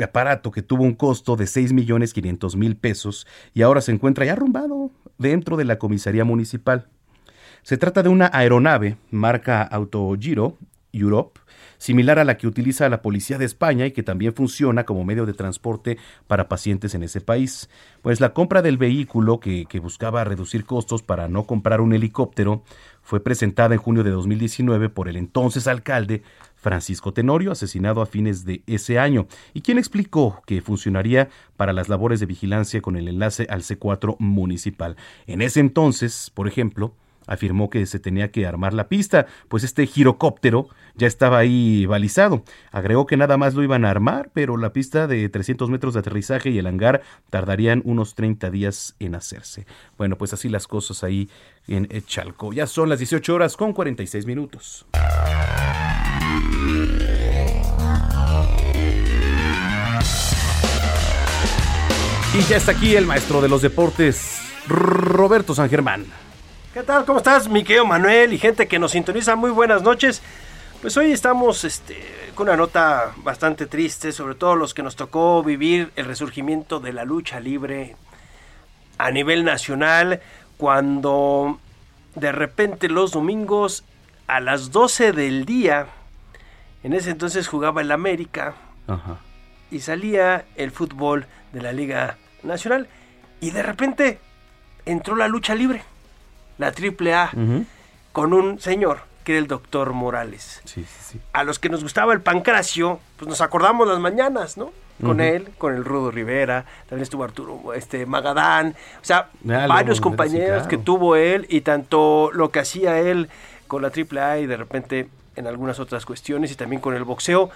aparato que tuvo un costo de 6 millones 500 mil pesos y ahora se encuentra ya arrumbado dentro de la comisaría municipal. Se trata de una aeronave marca Autogiro Europe, similar a la que utiliza la Policía de España y que también funciona como medio de transporte para pacientes en ese país. Pues la compra del vehículo, que, que, buscaba reducir costos para no comprar un helicóptero, fue presentada en junio de 2019 por el entonces alcalde Francisco Tenorio, asesinado a fines de ese año, y quien explicó que funcionaría para las labores de vigilancia con el enlace al C4 municipal. En ese entonces, por ejemplo, afirmó que se tenía que armar la pista, pues este girocóptero ya estaba ahí balizado. Agregó que nada más lo iban a armar, pero la pista de 300 metros de aterrizaje y el hangar tardarían unos 30 días en hacerse. Bueno, pues así las cosas ahí en Chalco. Ya son las 18 horas con 46 minutos. Y ya está aquí el maestro de los deportes, Roberto San Germán. ¿Qué tal? ¿Cómo estás, mi querido Manuel y gente que nos sintoniza? Muy buenas noches. Pues hoy estamos este, con una nota bastante triste, sobre todo los que nos tocó vivir el resurgimiento de la lucha libre a nivel nacional, cuando de repente los domingos a las 12 del día, en ese entonces jugaba el América y salía el fútbol de la Liga Nacional y de repente entró la lucha libre la triple A, con un señor que era el doctor Morales. A los que nos gustaba el pancracio, pues nos acordamos las mañanas, ¿no? Con él, con el Rudo Rivera, también estuvo Arturo este, Magadán, o sea, varios compañeros que tuvo él y tanto lo que hacía él con la triple A y de repente en algunas otras cuestiones y también con el boxeo.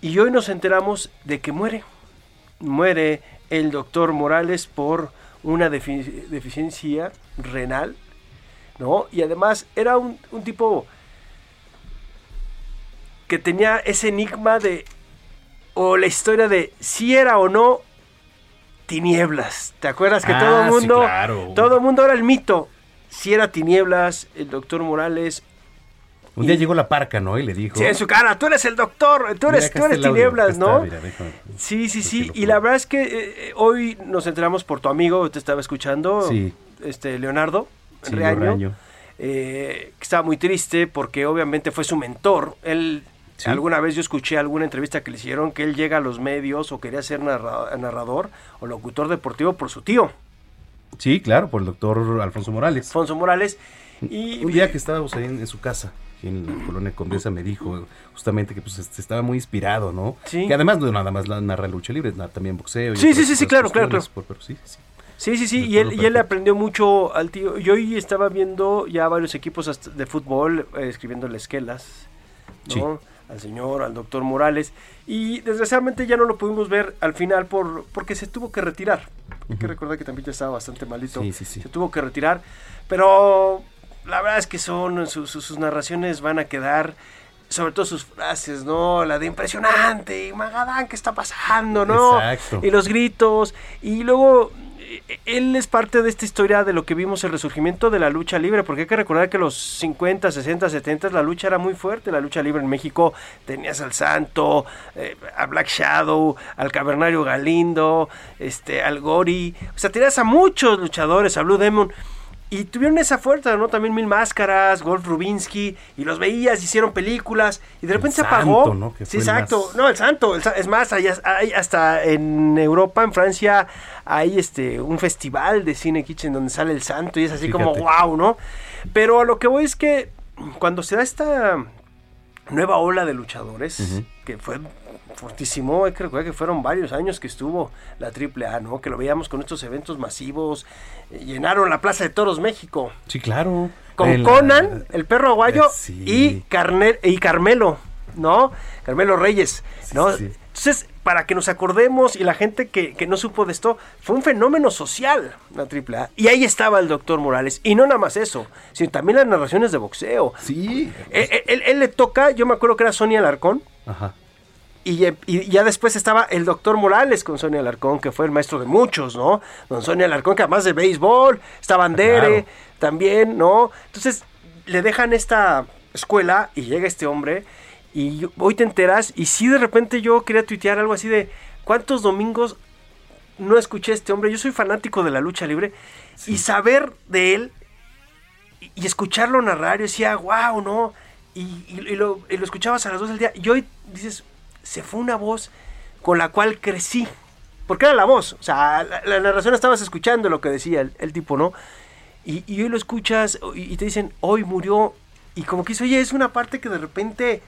Y hoy nos enteramos de que muere. Muere el doctor Morales por una deficiencia renal, ¿no? Y además era un, tipo que tenía ese enigma de, o la historia de si era o no Tinieblas. ¿Te acuerdas que Ah, todo el sí, mundo, claro. todo el mundo era el mito? Si era Tinieblas, el doctor Morales. Un día llegó la parca, ¿no? Y le dijo. Sí, en su cara, tú eres el doctor, tú eres, tú eres Tinieblas, ¿no? mira, Sí, sí, sí. Y la verdad es que eh, eh, hoy nos enteramos por tu amigo, te estaba escuchando, Sí. este Leonardo Sí, Reaño, Reaño. eh, que estaba muy triste porque obviamente fue su mentor. Él, Sí. alguna vez yo escuché alguna entrevista que le hicieron que él llega a los medios o quería ser narra- narrador o locutor deportivo por su tío, Sí, claro, por el doctor Alfonso Morales. Alfonso Morales. Y Un día que estábamos ahí en, en su casa, aquí en la colonia Condesa, me dijo justamente que pues este, estaba muy inspirado, ¿no? Sí. Que además no nada más la narra lucha libre, también boxeo. y Sí, otras- sí, sí, sí, claro, claro, claro. por- pero sí, sí. Sí, sí, sí, y él, y él aprendió mucho al tío. Yo hoy estaba viendo ya varios equipos de fútbol, eh, escribiéndole esquelas, ¿no? Al señor, al doctor Morales. Y desgraciadamente ya no lo pudimos ver al final por porque se tuvo que retirar. Hay que recordar que también ya estaba bastante malito. Sí, sí, sí. Se tuvo que retirar. Pero la verdad es que son, sus, sus- sus narraciones van a quedar sobre todo sus frases, ¿no? La de impresionante, Magadán, ¿qué está pasando, no? Exacto. Y los gritos. Y luego, eh, él es parte de esta historia de lo que vimos el resurgimiento de la lucha libre, porque hay que recordar que los 50, 60, 70 la lucha era muy fuerte, la lucha libre en México tenías al Santo, eh, a Black Shadow, al Cavernario Galindo, este, al Gori, o sea, tenías a muchos luchadores, a Blue Demon. Y tuvieron esa fuerza, ¿no? También Mil Máscaras, Golf Rubinsky, y los veías, hicieron películas, y de repente se apagó. Santo, ¿no? Que sí, el exacto. más- No, el santo. el sa- es más, hay, hay hasta en Europa, en Francia, hay este un festival de cine kitchen donde sale el santo, y es así como wow, ¿no? Pero a lo que voy es que cuando se da esta nueva ola de luchadores, que fue fortísimo, hay que recordar que fueron varios años que estuvo la AAA, ¿no? Que lo veíamos con estos eventos masivos, eh, llenaron la Plaza de Toros México. Sí, claro. Con Conan, el perro aguayo Eh, sí. y, Carne- y Carmelo, ¿no? Carmelo Reyes, ¿no? Entonces, para que nos acordemos y la gente que, que no supo de esto, fue un fenómeno social la AAA. Y ahí estaba el doctor Morales. Y no nada más eso, sino también las narraciones de boxeo. Sí. Él, él- él le toca, yo me acuerdo que era Sonia Alarcón. Ajá. Y, ya- y ya después estaba el doctor Morales con Sonia Alarcón, que fue el maestro de muchos, ¿no? Don Sonia Alarcón, que además de béisbol, estaba Andere Claro. también, ¿no? Entonces le dejan esta escuela y llega este hombre y hoy te enteras y si de repente yo quería tuitear algo así de ¿cuántos domingos no escuché a este hombre? Yo soy fanático de la lucha libre y saber de él y, y escucharlo narrar, yo decía, wow, ¿no? Y, lo, y lo escuchabas a las 2 del día. Y hoy dices, se fue una voz con la cual crecí. Porque era la voz, o sea, la, la narración estabas escuchando lo que decía el, el tipo, ¿no? Y, y hoy lo escuchas y, y te dicen, hoy murió. Y como que dices, oye, es una parte que de repente,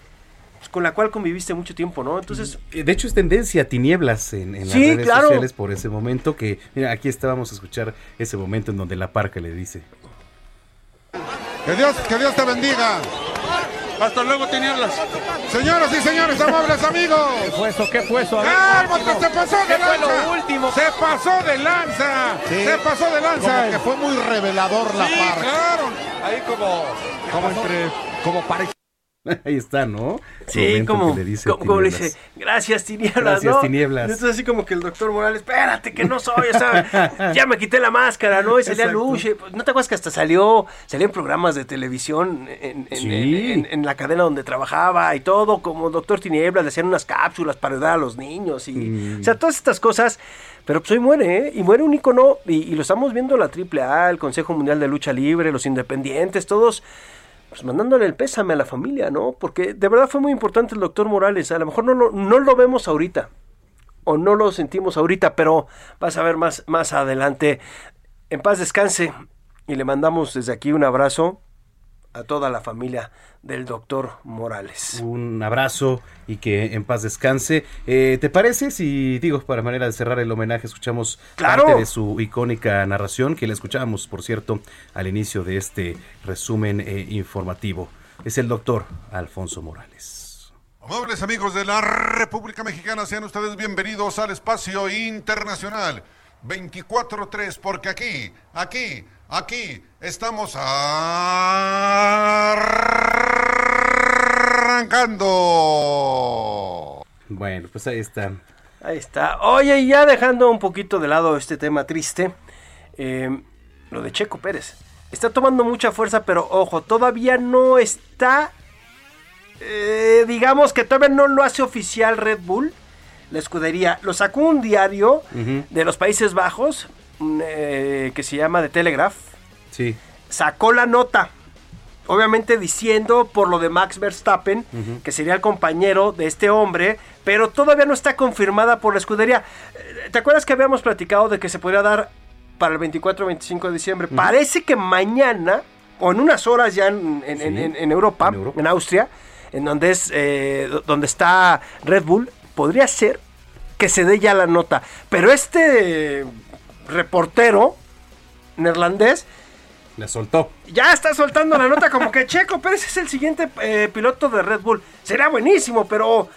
pues, con la cual conviviste mucho tiempo, ¿no? Entonces, Eh, De hecho, es tendencia a tinieblas en, en Sí, las redes claro. sociales por ese momento que, mira, aquí estábamos a escuchar ese momento en donde la parca le dice. Que Dios, que Dios te bendiga. Hasta luego, tinieblas. Señoras y señores, amables amigos. ¿Qué fue eso? ¿Qué fue eso? ¡Cálmate! ¡Se pasó de ¿Qué fue lanza! lo último? ¡Se pasó de lanza! Sí. ¡Se pasó de lanza! Como que fue muy revelador la Sí, claro. Ahí como, como entre, como parece. [LAUGHS] Ahí está, ¿no? Sí, como, le dice como, como le dice, gracias tinieblas, Gracias, ¿no? tinieblas. Entonces así como que el doctor Morales, espérate que no soy, o sea, [LAUGHS] ya me quité la máscara, ¿no? Y salía. Luche, pues, ¿no te acuerdas que hasta salió, salía en programas de televisión en, en- Sí. en- en- en la cadena donde trabajaba y todo, como doctor Tinieblas, le hacían unas cápsulas para ayudar a los niños y, Mm. o sea, todas estas cosas, pero pues hoy muere, ¿eh? Y muere un ícono, y, y lo estamos viendo la AAA, el Consejo Mundial de Lucha Libre, los independientes, todos pues mandándole el pésame a la familia, ¿no? Porque de verdad fue muy importante el doctor Morales. A lo mejor no lo, no lo vemos ahorita, o no lo sentimos ahorita, pero vas a ver más, más adelante. En paz descanse, y le mandamos desde aquí un abrazo a toda la familia del doctor Morales. Un abrazo y que en paz descanse. Eh, ¿Te parece si, digo, para manera de cerrar el homenaje, escuchamos ¡Claro! parte de su icónica narración, que la escuchábamos, por cierto, al inicio de este resumen eh, informativo? Es el doctor Alfonso Morales. Amables amigos de la República Mexicana, sean ustedes bienvenidos al espacio internacional 24-3, porque aquí, aquí, aquí estamos arrancando. Bueno, pues ahí está. Ahí está. Oye, y ya dejando un poquito de lado este tema triste, eh, lo de Checo Pérez. Está tomando mucha fuerza, pero ojo, todavía no está, eh, digamos que todavía no lo hace oficial Red Bull, la escudería. Lo sacó un diario de los Países Bajos, mm, eh, que se llama The Telegraph. Sí. Sacó la nota. Obviamente diciendo por lo de Max Verstappen, que sería el compañero de este hombre, pero todavía no está confirmada por la escudería. Eh, ¿Te acuerdas que habíamos platicado de que se podría dar para el 24 o 25 de diciembre? Parece que mañana, o en unas horas ya en, en- en- en- en Europa, en Austria, en donde, es, eh, do- donde está Red Bull, podría ser que se dé ya la nota. Pero este reportero neerlandés La soltó. ya está soltando la nota como que Checo Pérez es el siguiente eh, piloto de Red Bull. Sería buenísimo, pero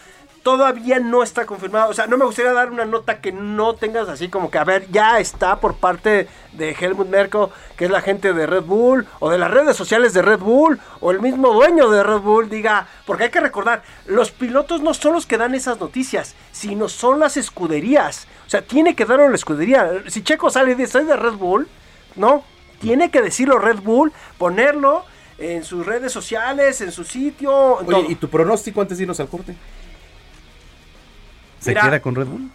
todavía no está confirmado. O sea, no me gustaría dar una nota que no tengas así como que, a ver, ya está por parte de Helmut Merkel, que es la gente de Red Bull, o de las redes sociales de Red Bull, o el mismo dueño de Red Bull, diga, porque hay que recordar, los pilotos no son los que dan esas noticias, sino son las escuderías. O sea, tiene que darlo la escudería. Si Checo sale y dice, soy de Red Bull, no, tiene que decirlo Red Bull, ponerlo en sus redes sociales, en su sitio. en Oye, todo. ¿y tu pronóstico antes de irnos al corte? ¿Se Mira, queda con Red Bull?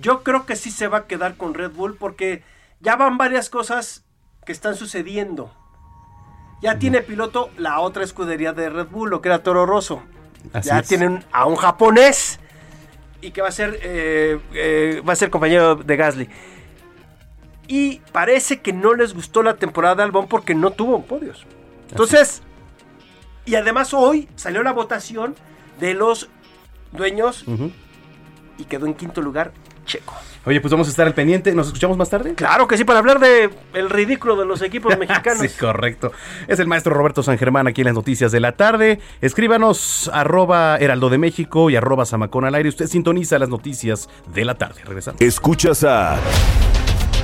Yo creo que sí se va a quedar con Red Bull porque ya van varias cosas que están sucediendo. Ya tiene piloto la otra escudería de Red Bull, lo que era Toro Rosso. Así ya es. tienen a un japonés y que va a ser eh, eh, va a ser compañero de Gasly. Y parece que no les gustó la temporada de Albon porque no tuvo podios. Entonces, y además hoy salió la votación de los dueños. Y quedó en quinto lugar Checo. Oye, pues vamos a estar al pendiente. ¿Nos escuchamos más tarde? Claro que sí, para hablar de el ridículo de los equipos [LAUGHS] mexicanos. Sí, correcto. Es el maestro Roberto San Germán aquí en las noticias de la tarde. Escríbanos arroba Heraldo de México y arroba Zamacón al aire. Usted sintoniza las noticias de la tarde. Regresamos. Escuchas a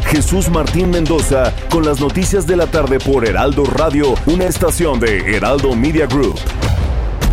Jesús Martín Mendoza con las noticias de la tarde por Heraldo Radio, una estación de Heraldo Media Group.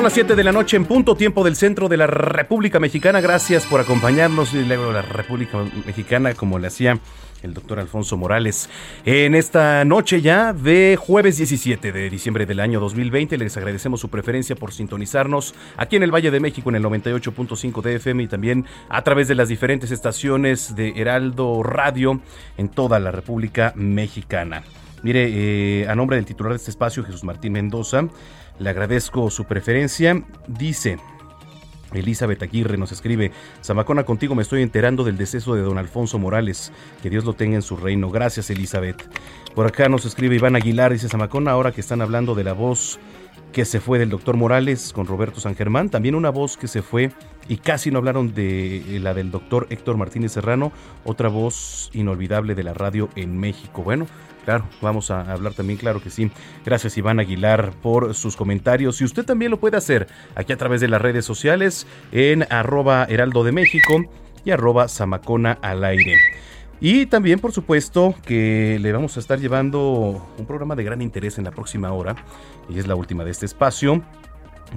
Son las 7 de la noche en punto tiempo del centro de la República Mexicana. Gracias por acompañarnos. Y luego la República Mexicana, como le hacía el doctor Alfonso Morales. En esta noche ya de jueves 17 de diciembre del año 2020, les agradecemos su preferencia por sintonizarnos aquí en el Valle de México en el 98.5 de FM y también a través de las diferentes estaciones de Heraldo Radio en toda la República Mexicana. Mire, eh, a nombre del titular de este espacio, Jesús Martín Mendoza, le agradezco su preferencia. Dice, Elizabeth Aguirre nos escribe, Zamacona, contigo me estoy enterando del deceso de don Alfonso Morales. Que Dios lo tenga en su reino. Gracias, Elizabeth. Por acá nos escribe Iván Aguilar, dice Zamacona, ahora que están hablando de la voz que se fue del doctor Morales con Roberto San Germán, también una voz que se fue y casi no hablaron de la del doctor Héctor Martínez Serrano, otra voz inolvidable de la radio en México. Bueno, Claro, vamos a hablar también, claro que sí. Gracias Iván Aguilar por sus comentarios. Y usted también lo puede hacer aquí a través de las redes sociales en arroba heraldo de México y arroba zamacona al aire. Y también, por supuesto, que le vamos a estar llevando un programa de gran interés en la próxima hora. Y es la última de este espacio.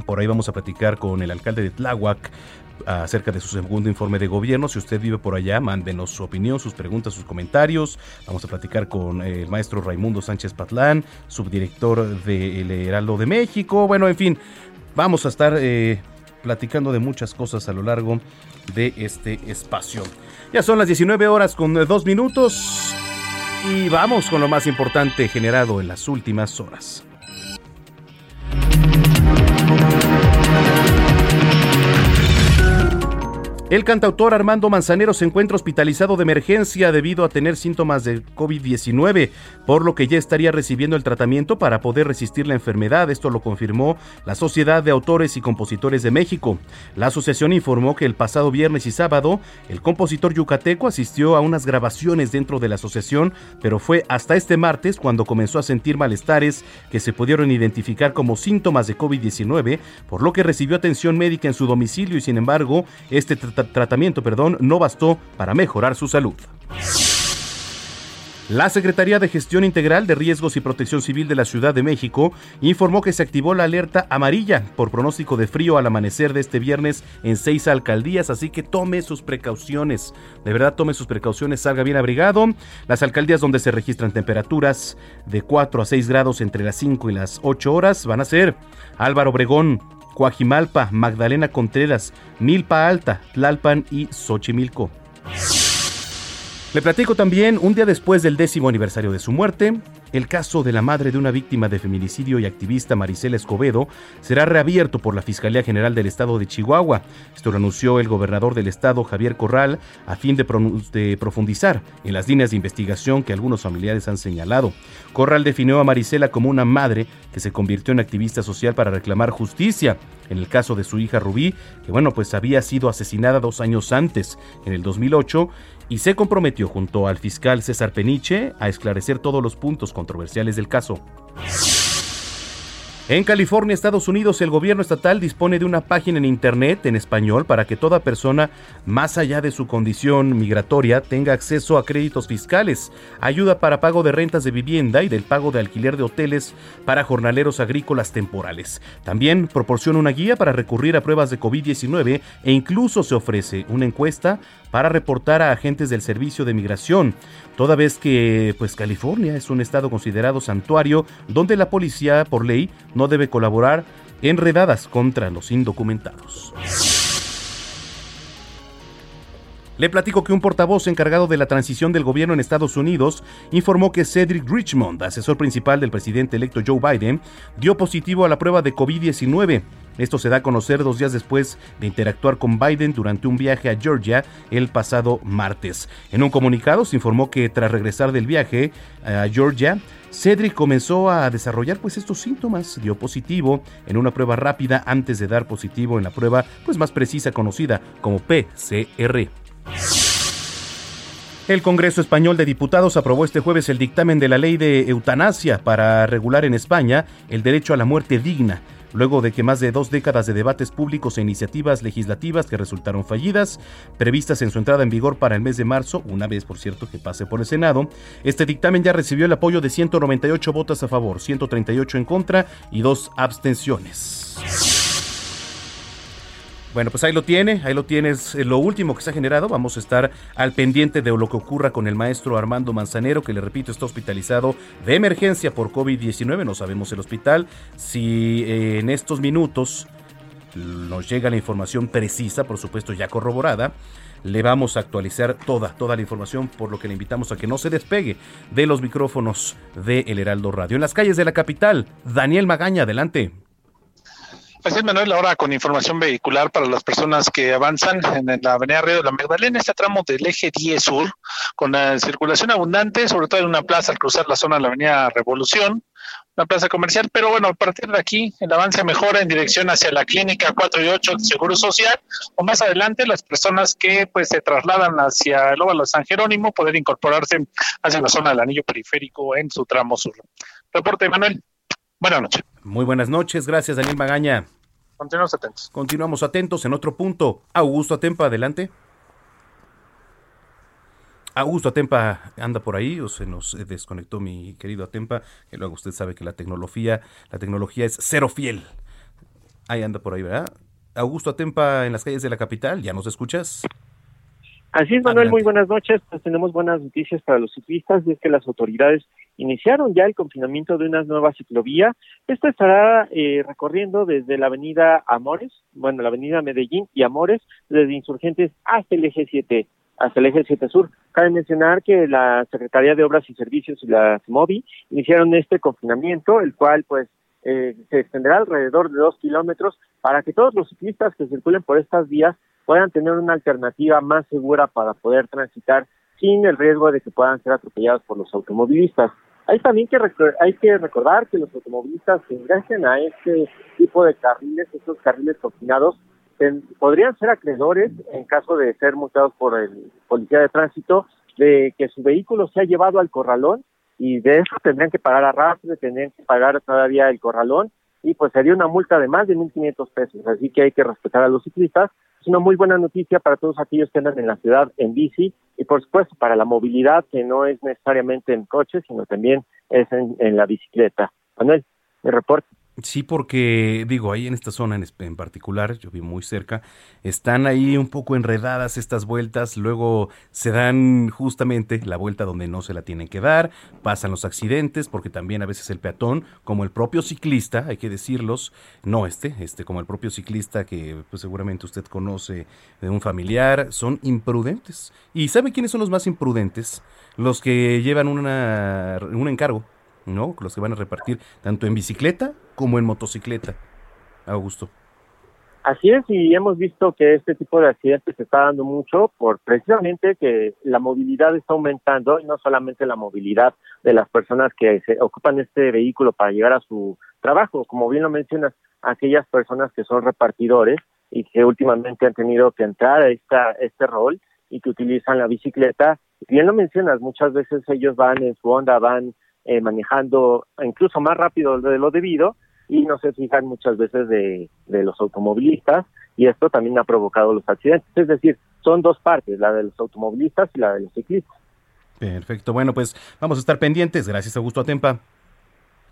Por ahí vamos a platicar con el alcalde de Tláhuac acerca de su segundo informe de gobierno. Si usted vive por allá, mándenos su opinión, sus preguntas, sus comentarios. Vamos a platicar con el maestro Raimundo Sánchez Patlán, subdirector del Heraldo de México. Bueno, en fin, vamos a estar eh, platicando de muchas cosas a lo largo de este espacio. Ya son las 19 horas con dos minutos y vamos con lo más importante generado en las últimas horas. El cantautor Armando Manzanero se encuentra hospitalizado de emergencia debido a tener síntomas de COVID-19, por lo que ya estaría recibiendo el tratamiento para poder resistir la enfermedad. Esto lo confirmó la Sociedad de Autores y Compositores de México. La asociación informó que el pasado viernes y sábado el compositor yucateco asistió a unas grabaciones dentro de la asociación, pero fue hasta este martes cuando comenzó a sentir malestares que se pudieron identificar como síntomas de COVID-19, por lo que recibió atención médica en su domicilio y sin embargo, este tratamiento perdón, no bastó para mejorar su salud. La Secretaría de Gestión Integral de Riesgos y Protección Civil de la Ciudad de México informó que se activó la alerta amarilla por pronóstico de frío al amanecer de este viernes en seis alcaldías, así que tome sus precauciones. De verdad, tome sus precauciones, salga bien abrigado. Las alcaldías donde se registran temperaturas de 4 a 6 grados entre las 5 y las 8 horas van a ser Álvaro Obregón, Coajimalpa, Magdalena Contreras, Milpa Alta, Tlalpan y Xochimilco. Le platico también, un día después del décimo aniversario de su muerte, el caso de la madre de una víctima de feminicidio y activista Marisela Escobedo será reabierto por la Fiscalía General del Estado de Chihuahua. Esto lo anunció el gobernador del estado, Javier Corral, a fin de, de profundizar en las líneas de investigación que algunos familiares han señalado. Corral definió a Marisela como una madre que se convirtió en activista social para reclamar justicia en el caso de su hija Rubí, que bueno, pues había sido asesinada dos años antes, en el 2008, y se comprometió junto al fiscal César Peniche a esclarecer todos los puntos controversiales del caso. En California, Estados Unidos, el gobierno estatal dispone de una página en Internet en español para que toda persona, más allá de su condición migratoria, tenga acceso a créditos fiscales, ayuda para pago de rentas de vivienda y del pago de alquiler de hoteles para jornaleros agrícolas temporales. También proporciona una guía para recurrir a pruebas de COVID-19 e incluso se ofrece una encuesta para reportar a agentes del Servicio de Migración, toda vez que pues California es un estado considerado santuario donde la policía por ley no debe colaborar en redadas contra los indocumentados. Le platico que un portavoz encargado de la transición del gobierno en Estados Unidos informó que Cedric Richmond, asesor principal del presidente electo Joe Biden, dio positivo a la prueba de COVID-19. Esto se da a conocer dos días después de interactuar con Biden durante un viaje a Georgia el pasado martes. En un comunicado se informó que tras regresar del viaje a Georgia, Cedric comenzó a desarrollar pues estos síntomas, dio positivo en una prueba rápida antes de dar positivo en la prueba pues más precisa conocida como PCR. El Congreso Español de Diputados aprobó este jueves el dictamen de la ley de eutanasia para regular en España el derecho a la muerte digna, luego de que más de dos décadas de debates públicos e iniciativas legislativas que resultaron fallidas, previstas en su entrada en vigor para el mes de marzo, una vez por cierto que pase por el Senado, este dictamen ya recibió el apoyo de 198 votos a favor, 138 en contra y dos abstenciones. Bueno, pues ahí lo tiene, ahí lo tienes, lo último que se ha generado. Vamos a estar al pendiente de lo que ocurra con el maestro Armando Manzanero, que le repito, está hospitalizado de emergencia por COVID-19. No sabemos el hospital. Si eh, en estos minutos nos llega la información precisa, por supuesto ya corroborada, le vamos a actualizar toda, toda la información, por lo que le invitamos a que no se despegue de los micrófonos de El Heraldo Radio. En las calles de la capital, Daniel Magaña, adelante. Así es, Manuel, ahora con información vehicular para las personas que avanzan en la avenida Río de la Magdalena, este tramo del eje 10 sur, con la circulación abundante, sobre todo en una plaza al cruzar la zona de la avenida Revolución, una plaza comercial, pero bueno, a partir de aquí el avance mejora en dirección hacia la clínica 4 y 8 de Seguro Social, o más adelante las personas que pues se trasladan hacia el óvalo San Jerónimo poder incorporarse hacia la zona del anillo periférico en su tramo sur. Reporte, Manuel. Buenas noches. Muy buenas noches, gracias Daniel Magaña. Continuamos atentos. Continuamos atentos en otro punto. Augusto Atempa, adelante. Augusto Atempa anda por ahí o se nos desconectó mi querido Atempa, que luego usted sabe que la tecnología, la tecnología es cero fiel. Ahí anda por ahí, ¿verdad? Augusto Atempa en las calles de la capital, ¿ya nos escuchas? Así es, Manuel, muy buenas noches. Pues tenemos buenas noticias para los ciclistas, y es que las autoridades iniciaron ya el confinamiento de una nueva ciclovía. Esta estará eh, recorriendo desde la avenida Amores, bueno, la avenida Medellín y Amores, desde Insurgentes hasta el eje 7, hasta el eje 7 Sur. Cabe mencionar que la Secretaría de Obras y Servicios y la MOVI iniciaron este confinamiento, el cual pues eh, se extenderá alrededor de dos kilómetros para que todos los ciclistas que circulen por estas vías puedan tener una alternativa más segura para poder transitar sin el riesgo de que puedan ser atropellados por los automovilistas. Hay también que hay que recordar que los automovilistas que ingresen a este tipo de carriles, estos carriles confinados, podrían ser acreedores en caso de ser multados por el policía de tránsito de que su vehículo se ha llevado al corralón y de eso tendrían que pagar arrastre, tendrían que pagar todavía el corralón y pues sería una multa de más de 1.500 pesos. Así que hay que respetar a los ciclistas. Es una muy buena noticia para todos aquellos que andan en la ciudad en bici y por supuesto para la movilidad que no es necesariamente en coche, sino también es en, la bicicleta. Manuel, mi reporte. Sí, porque digo, ahí en esta zona en, particular, yo vi muy cerca, están ahí un poco enredadas estas vueltas, luego se dan justamente la vuelta donde no se la tienen que dar, pasan los accidentes, porque también a veces el peatón, como el propio ciclista, hay que decirlos, no este, este como el propio ciclista que pues, seguramente usted conoce de un familiar, son imprudentes. ¿Y sabe quiénes son los más imprudentes? Los que llevan una, un encargo ¿no? Los que van a repartir tanto en bicicleta como en motocicleta. Augusto. Así es, y hemos visto que este tipo de accidentes se está dando mucho por precisamente que la movilidad está aumentando, y no solamente la movilidad de las personas que se ocupan este vehículo para llegar a su trabajo, como bien lo mencionas, aquellas personas que son repartidores y que últimamente han tenido que entrar a esta, este rol y que utilizan la bicicleta. Bien lo mencionas, muchas veces ellos van en su onda, van eh, manejando incluso más rápido de lo debido y no se fijan muchas veces de, de los automovilistas y esto también ha provocado los accidentes. Es decir, son dos partes, la de los automovilistas y la de los ciclistas. Perfecto, bueno, pues vamos a estar pendientes. Gracias, Augusto Atempa.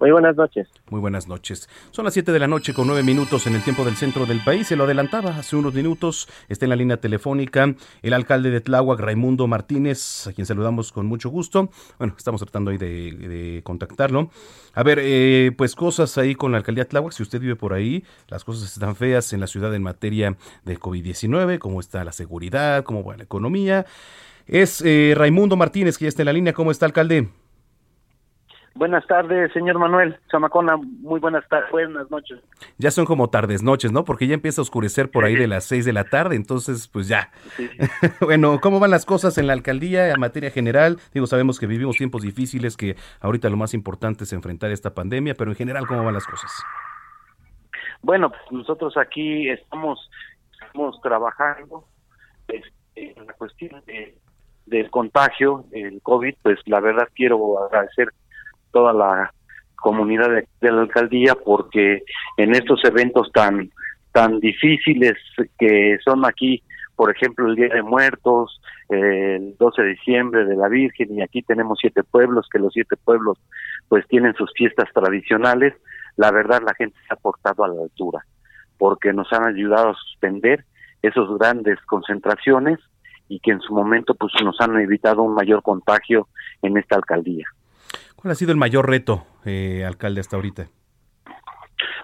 Muy buenas noches. Muy buenas noches. Son las 7 de la noche con 9 minutos en el tiempo del centro del país. Se lo adelantaba hace unos minutos. Está en la línea telefónica el alcalde de Tláhuac, Raimundo Martínez, a quien saludamos con mucho gusto. Bueno, estamos tratando ahí de, contactarlo. A ver, eh, pues cosas ahí con la alcaldía de Tláhuac. Si usted vive por ahí, las cosas están feas en la ciudad en materia de COVID-19, cómo está la seguridad, cómo va la economía. Es eh, Raimundo Martínez que ya está en la línea. ¿Cómo está, alcalde? Buenas tardes, señor Manuel Zamacona. Muy buenas tardes, buenas noches. Ya son como tardes, noches, ¿no? Porque ya empieza a oscurecer por ahí de las seis de la tarde, entonces, pues ya. [LAUGHS] bueno, ¿cómo van las cosas en la alcaldía en materia general? Digo, sabemos que vivimos tiempos difíciles, que ahorita lo más importante es enfrentar esta pandemia, pero en general, ¿cómo van las cosas? Bueno, pues nosotros aquí estamos, estamos trabajando este, en la cuestión del contagio, el COVID, pues la verdad quiero agradecer toda la comunidad de, la alcaldía porque en estos eventos tan tan difíciles que son aquí por ejemplo el Día de Muertos el 12 de diciembre de la Virgen y aquí tenemos siete pueblos que los siete pueblos pues tienen sus fiestas tradicionales la verdad la gente se ha portado a la altura porque nos han ayudado a suspender esas grandes concentraciones y que en su momento pues nos han evitado un mayor contagio en esta alcaldía. ¿Cuál ha sido el mayor reto, eh, alcalde, hasta ahorita?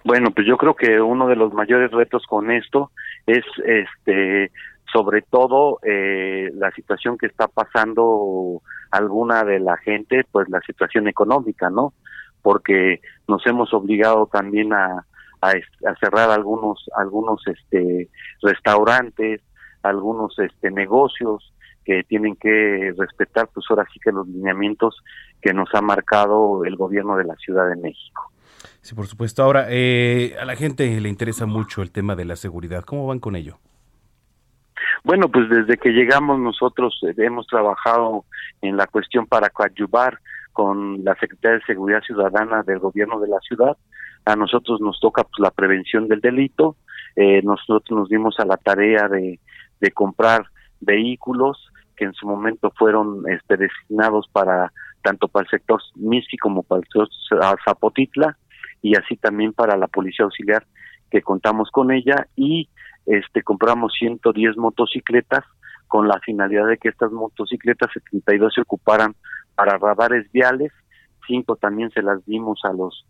Bueno, pues yo creo que uno de los mayores retos con esto es, este, sobre todo eh, la situación que está pasando alguna de la gente, pues la situación económica, ¿no? Porque nos hemos obligado también a, a, a cerrar algunos, algunos, este, restaurantes, algunos, este, negocios que tienen que respetar, pues ahora sí que los lineamientos que nos ha marcado el gobierno de la Ciudad de México. Sí, por supuesto. Ahora, eh, a la gente le interesa mucho el tema de la seguridad. ¿Cómo van con ello? Bueno, pues desde que llegamos nosotros eh, hemos trabajado en la cuestión para coadyuvar con la Secretaría de Seguridad Ciudadana del Gobierno de la Ciudad. A nosotros nos toca pues, la prevención del delito. Eh, nosotros nos dimos a la tarea de, de comprar vehículos que en su momento fueron este, designados para tanto para el sector MISI como para el sector Zapotitla y así también para la policía auxiliar que contamos con ella y este compramos 110 motocicletas con la finalidad de que estas motocicletas 72 se ocuparan para radares viales, cinco también se las dimos a los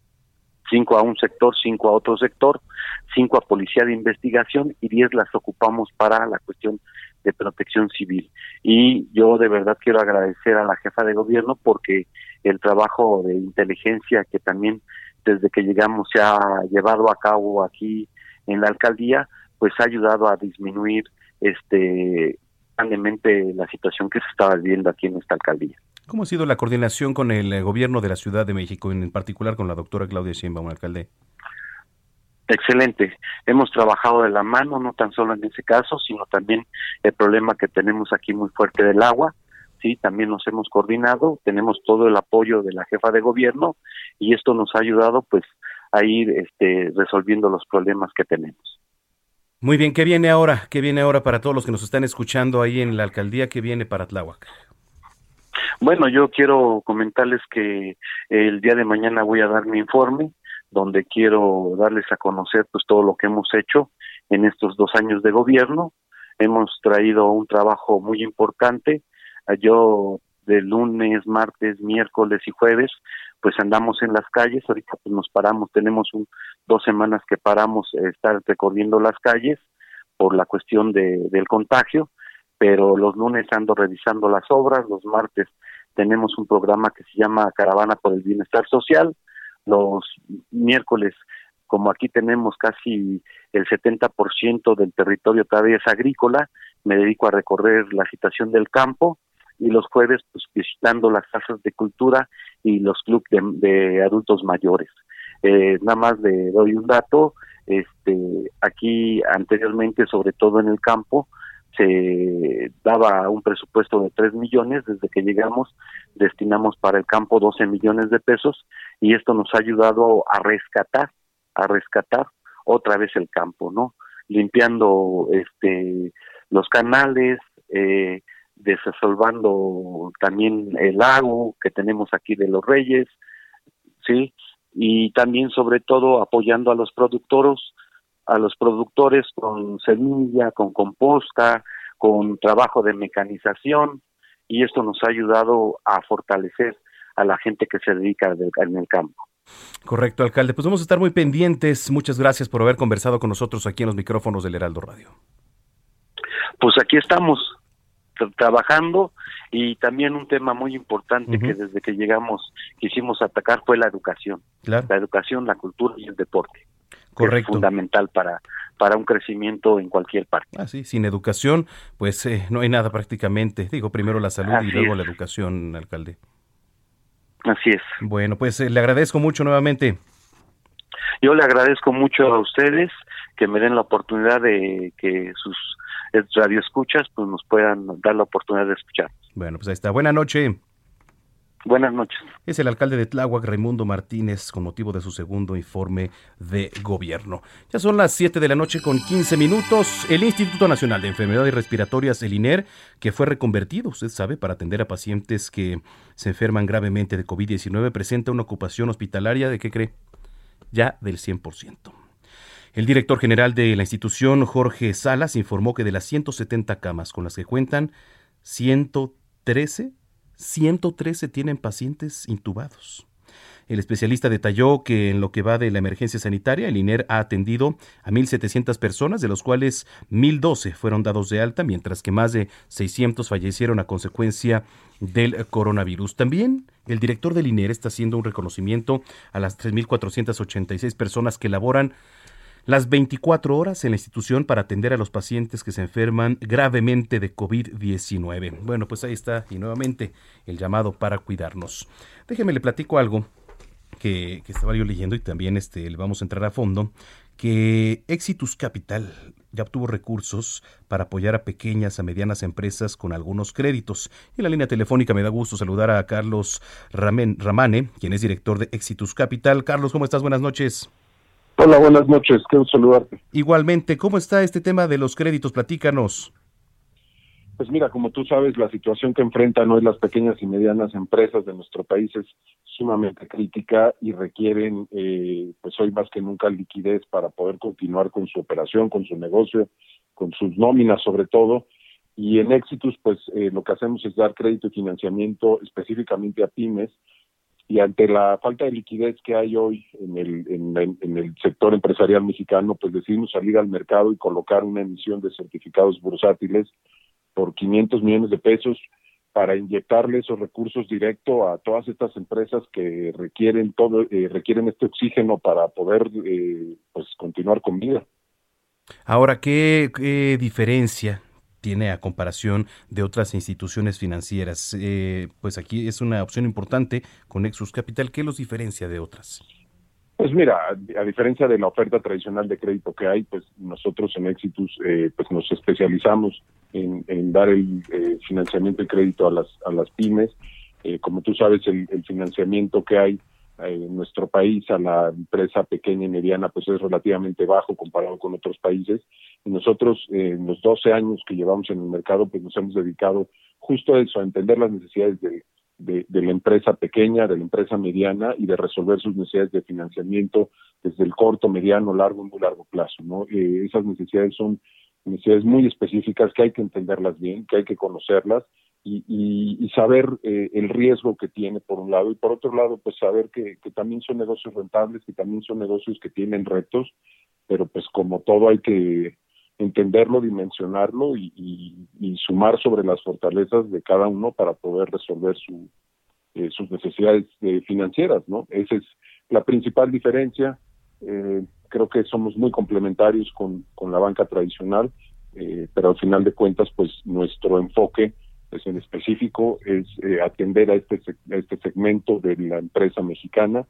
cinco a un sector, cinco a otro sector, cinco a policía de investigación y diez las ocupamos para la cuestión de protección civil. Y yo de verdad quiero agradecer a la jefa de gobierno porque el trabajo de inteligencia que también desde que llegamos se ha llevado a cabo aquí en la alcaldía, pues ha ayudado a disminuir este grandemente la situación que se estaba viviendo aquí en esta alcaldía. ¿Cómo ha sido la coordinación con el eh, gobierno de la Ciudad de México, en particular con la doctora Claudia Sheinbaum, alcalde? Excelente. Hemos trabajado de la mano, no tan solo en ese caso, sino también el problema que tenemos aquí muy fuerte del agua. Sí, también nos hemos coordinado, tenemos todo el apoyo de la jefa de gobierno y esto nos ha ayudado pues a ir este, resolviendo los problemas que tenemos. Muy bien, ¿qué viene ahora? ¿Qué viene ahora para todos los que nos están escuchando ahí en la alcaldía? ¿Qué viene para Tláhuac? Bueno, yo quiero comentarles que el día de mañana voy a dar mi informe donde quiero darles a conocer pues todo lo que hemos hecho en estos dos años de gobierno. Hemos traído un trabajo muy importante. Yo de lunes, martes, miércoles y jueves, pues andamos en las calles. Ahorita pues nos paramos, tenemos un, dos semanas que paramos eh, estar recorriendo las calles por la cuestión de, del contagio, pero los lunes ando revisando las obras, los martes tenemos un programa que se llama Caravana por el Bienestar Social, los miércoles, como aquí tenemos casi el 70% del territorio todavía es agrícola, me dedico a recorrer la situación del campo y los jueves pues visitando las casas de cultura y los clubes de, adultos mayores. Eh, nada más le doy un dato, este, aquí anteriormente, sobre todo en el campo, se daba un presupuesto de 3 millones, desde que llegamos destinamos para el campo 12 millones de pesos y esto nos ha ayudado a rescatar, a rescatar otra vez el campo, ¿no? Limpiando este los canales, eh, desasolvando también el lago que tenemos aquí de los Reyes, ¿sí? Y también sobre todo apoyando a los productores, a los productores con semilla, con composta, con trabajo de mecanización y esto nos ha ayudado a fortalecer a la gente que se dedica en el campo. Correcto, alcalde. Pues vamos a estar muy pendientes. Muchas gracias por haber conversado con nosotros aquí en los micrófonos del Heraldo Radio. Pues aquí estamos trabajando y también un tema muy importante que desde que llegamos quisimos atacar fue la educación. La educación, la cultura y el deporte. Correcto. es fundamental para, para un crecimiento en cualquier parte. Ah, sí, sin educación, pues eh, no hay nada prácticamente. Digo, primero la salud y luego la educación, alcalde. Así es. Bueno, pues eh, le agradezco mucho nuevamente. Yo le agradezco mucho a ustedes que me den la oportunidad de que sus radioescuchas pues nos puedan dar la oportunidad de escuchar. Bueno, pues ahí está. Buena noche. Buenas noches. Es el alcalde de Tláhuac, Raimundo Martínez, con motivo de su segundo informe de gobierno. Ya son las 7 de la noche con 15 minutos. El Instituto Nacional de Enfermedades Respiratorias, el INER, que fue reconvertido, usted sabe, para atender a pacientes que se enferman gravemente de COVID-19, presenta una ocupación hospitalaria de, ¿qué cree? Ya del 100%. El director general de la institución, Jorge Salas, informó que de las 170 camas con las que cuentan, 113 113 tienen pacientes intubados. El especialista detalló que en lo que va de la emergencia sanitaria, el INER ha atendido a 1.700 personas, de los cuales 1.012 fueron dados de alta, mientras que más de 600 fallecieron a consecuencia del coronavirus. También el director del INER está haciendo un reconocimiento a las 3.486 personas que laboran las 24 horas en la institución para atender a los pacientes que se enferman gravemente de COVID-19. Bueno, pues ahí está y nuevamente el llamado para cuidarnos. Déjeme le platico algo que, estaba yo leyendo y también este, le vamos a entrar a fondo, que Exitus Capital ya obtuvo recursos para apoyar a pequeñas, a medianas empresas con algunos créditos. En la línea telefónica me da gusto saludar a Carlos Ramane, quien es director de Exitus Capital. Carlos, ¿cómo estás? Buenas noches. Hola, buenas noches, quiero saludarte. Igualmente, ¿cómo está este tema de los créditos? Platícanos. Pues mira, como tú sabes, la situación que enfrentan hoy las pequeñas y medianas empresas de nuestro país es sumamente crítica y requieren, eh, pues hoy más que nunca, liquidez para poder continuar con su operación, con su negocio, con sus nóminas sobre todo. Y en Exitus, pues eh, lo que hacemos es dar crédito y financiamiento específicamente a pymes y ante la falta de liquidez que hay hoy en el, en, el sector empresarial mexicano, pues decidimos salir al mercado y colocar una emisión de certificados bursátiles por 500 millones de pesos para inyectarle esos recursos directo a todas estas empresas que requieren todo eh, requieren este oxígeno para poder eh, pues continuar con vida. Ahora, ¿qué, ¿qué diferencia tiene a comparación de otras instituciones financieras. Eh, pues aquí es una opción importante con Nexus Capital. ¿Qué los diferencia de otras? Pues mira, a, diferencia de la oferta tradicional de crédito que hay, pues nosotros en Exitus eh, pues nos especializamos en, dar el eh, financiamiento y crédito a las, a las pymes. Eh, como tú sabes, el, financiamiento que hay en nuestro país a la empresa pequeña y mediana pues es relativamente bajo comparado con otros países. Y nosotros en los 12 años que llevamos en el mercado pues nos hemos dedicado justo a eso, a entender las necesidades de, la empresa pequeña, de la empresa mediana y de resolver sus necesidades de financiamiento desde el corto, mediano, largo y muy largo plazo. ¿no? Eh, esas necesidades son necesidades muy específicas que hay que entenderlas bien, que hay que conocerlas y, y, saber eh, el riesgo que tiene por un lado y por otro lado pues saber que, que también son negocios rentables, que también son negocios que tienen retos, pero pues como todo hay que entenderlo, dimensionarlo y, sumar sobre las fortalezas de cada uno para poder resolver su, eh, sus necesidades eh, financieras, ¿no? Esa es la principal diferencia. Eh, creo que somos muy complementarios con, la banca tradicional, pero al final de cuentas, pues nuestro enfoque pues, en específico es atender a este, a este segmento de la empresa mexicana,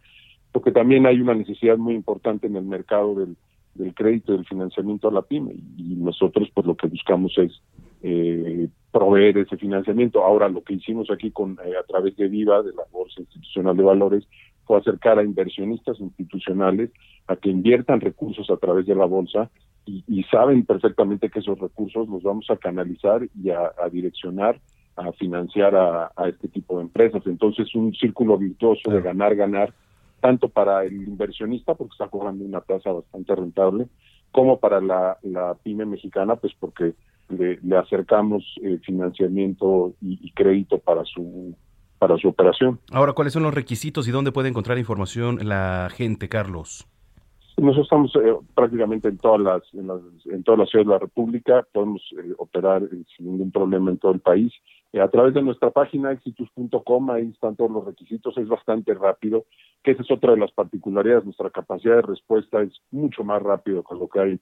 porque también hay una necesidad muy importante en el mercado del del crédito y del financiamiento a la pyme y nosotros pues lo que buscamos es eh, proveer ese financiamiento. Ahora lo que hicimos aquí con eh, a través de Viva, de la Bolsa Institucional de Valores, fue acercar a inversionistas institucionales a que inviertan recursos a través de la bolsa y, saben perfectamente que esos recursos los vamos a canalizar y a, direccionar a financiar a, a, este tipo de empresas. Entonces, un círculo virtuoso de ganar, ganar, tanto para el inversionista, porque está cobrando una tasa bastante rentable, como para la, pyme mexicana, pues porque le, acercamos eh, financiamiento y, crédito para su para su operación. Ahora, ¿cuáles son los requisitos y dónde puede encontrar información la gente, Carlos? Nosotros estamos eh, prácticamente en todas las en, todas las ciudades de la República, podemos eh, operar sin ningún problema en todo el país. A través de nuestra página exitus.com, ahí están todos los requisitos, es bastante rápido que esa es otra de las particularidades. Nuestra capacidad de respuesta es mucho más rápido que lo que hay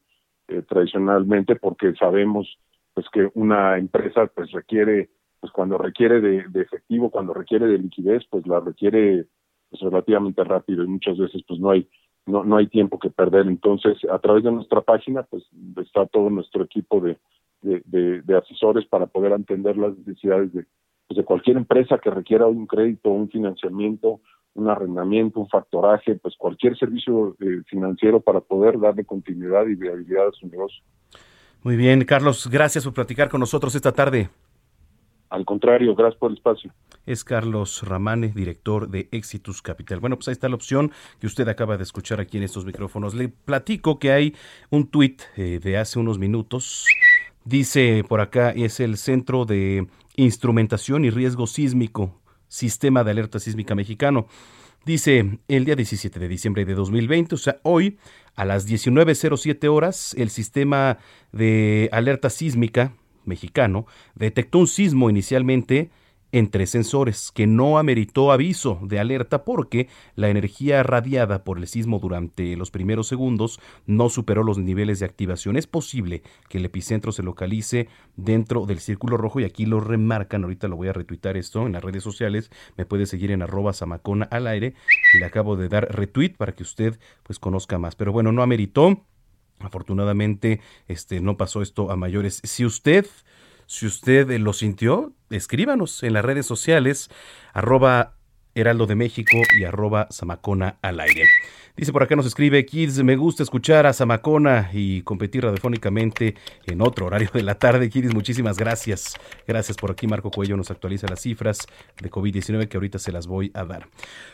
eh, tradicionalmente, porque sabemos pues que una empresa pues requiere, pues cuando requiere de, efectivo, cuando requiere de liquidez, pues la requiere pues, relativamente rápido y muchas veces pues no hay no, no hay tiempo que perder. Entonces, a través de nuestra página, pues está todo nuestro equipo de, de, de, asesores para poder entender las necesidades de, pues, de cualquier empresa que requiera un crédito, un financiamiento un arrendamiento, un factoraje, pues cualquier servicio eh, financiero para poder darle continuidad y viabilidad a su negocio. Muy bien, Carlos, gracias por platicar con nosotros esta tarde. Al contrario, gracias por el espacio. Es Carlos Ramane, director de Exitus Capital. Bueno, pues ahí está la opción que usted acaba de escuchar aquí en estos micrófonos. Le platico que hay un tuit eh, de hace unos minutos. Dice por acá, es el Centro de Instrumentación y Riesgo Sísmico Sistema de Alerta Sísmica Mexicano. Dice, el día 17 de diciembre de 2020, o sea, hoy, a las 19.07 horas, el sistema de alerta sísmica mexicano detectó un sismo inicialmente entre sensores, que no ameritó aviso de alerta porque la energía radiada por el sismo durante los primeros segundos no superó los niveles de activación. Es posible que el epicentro se localice dentro del círculo rojo y aquí lo remarcan, ahorita lo voy a retuitar esto en las redes sociales, me puede seguir en arroba samacona al aire le acabo de dar retweet para que usted pues conozca más. Pero bueno, no ameritó. Afortunadamente, este no pasó esto a mayores. Si usted si usted lo sintió, escríbanos en las redes sociales, arroba Heraldo de México y arroba Zamacona al aire. Dice por acá nos escribe Kids, me gusta escuchar a Zamacona y competir radiofónicamente en otro horario de la tarde. Kids, muchísimas gracias. Gracias por aquí. Marco Cuello nos actualiza las cifras de COVID-19 que ahorita se las voy a dar.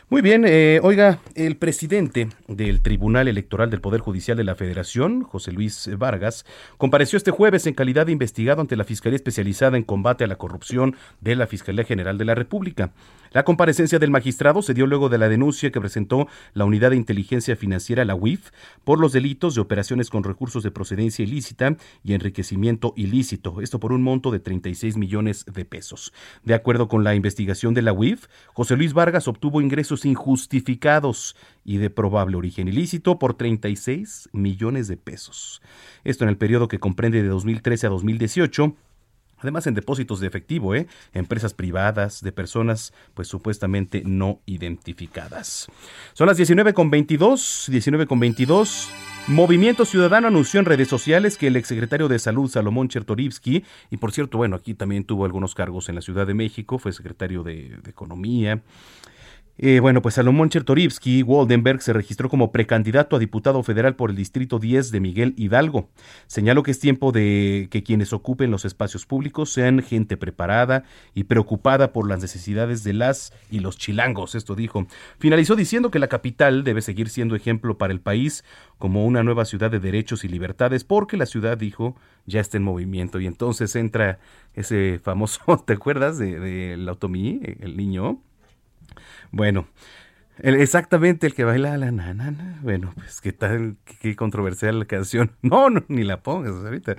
Muy bien, eh, oiga, el presidente del Tribunal Electoral del Poder Judicial de la Federación, José Luis Vargas, compareció este jueves en calidad de investigado ante la Fiscalía Especializada en Combate a la Corrupción de la Fiscalía General de la República. La comparecencia del magistrado se dio luego de la denuncia que presentó la Unidad de Inteligencia Financiera, la UIF, por los delitos de operaciones con recursos de procedencia ilícita y enriquecimiento ilícito, esto por un monto de 36 millones de pesos. De acuerdo con la investigación de la UIF, José Luis Vargas obtuvo ingresos injustificados y de probable origen ilícito por 36 millones de pesos. Esto en el periodo que comprende de 2013 a 2018 Además, en depósitos de efectivo, ¿eh? empresas privadas, de personas, pues supuestamente no identificadas. Son las 19 con 22, 19 con 22. Movimiento Ciudadano anunció en redes sociales que el exsecretario de Salud, Salomón Chertorivsky, y por cierto, bueno, aquí también tuvo algunos cargos en la Ciudad de México, fue secretario de Economía, eh, bueno, pues Salomón Chertorivsky Waldenberg se registró como precandidato a diputado federal por el Distrito 10 de Miguel Hidalgo. Señaló que es tiempo de que quienes ocupen los espacios públicos sean gente preparada y preocupada por las necesidades de las y los chilangos, esto dijo. Finalizó diciendo que la capital debe seguir siendo ejemplo para el país como una nueva ciudad de derechos y libertades, porque la ciudad, dijo, ya está en movimiento. Y entonces entra ese famoso, [LAUGHS] ¿te acuerdas de, de la el niño? Bueno, exactamente el que baila la nanana. Bueno, pues qué tal, qué, controversial la canción. [LAUGHS] No, no, ni la pongas ahorita.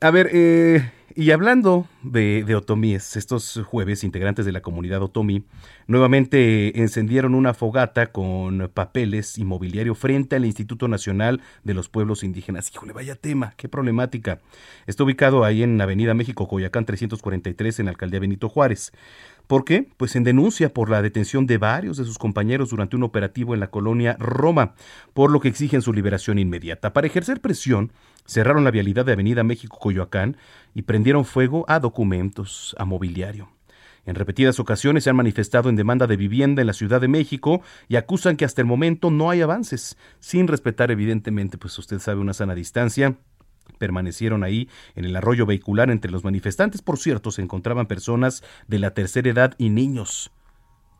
A ver, eh, y hablando de, de, otomíes, estos jueves integrantes de la comunidad otomí nuevamente encendieron una fogata con papeles y mobiliario frente al Instituto Nacional de los Pueblos Indígenas. Híjole, vaya tema, qué problemática. Está ubicado ahí en Avenida México, Coyacán 343, en la alcaldía Benito Juárez. ¿Por qué? Pues en denuncia por la detención de varios de sus compañeros durante un operativo en la colonia Roma, por lo que exigen su liberación inmediata. Para ejercer presión, cerraron la vialidad de Avenida México-Coyoacán y prendieron fuego a documentos, a mobiliario. En repetidas ocasiones se han manifestado en demanda de vivienda en la Ciudad de México y acusan que hasta el momento no hay avances, sin respetar evidentemente, pues usted sabe, una sana distancia permanecieron ahí en el arroyo vehicular entre los manifestantes. Por cierto, se encontraban personas de la tercera edad y niños.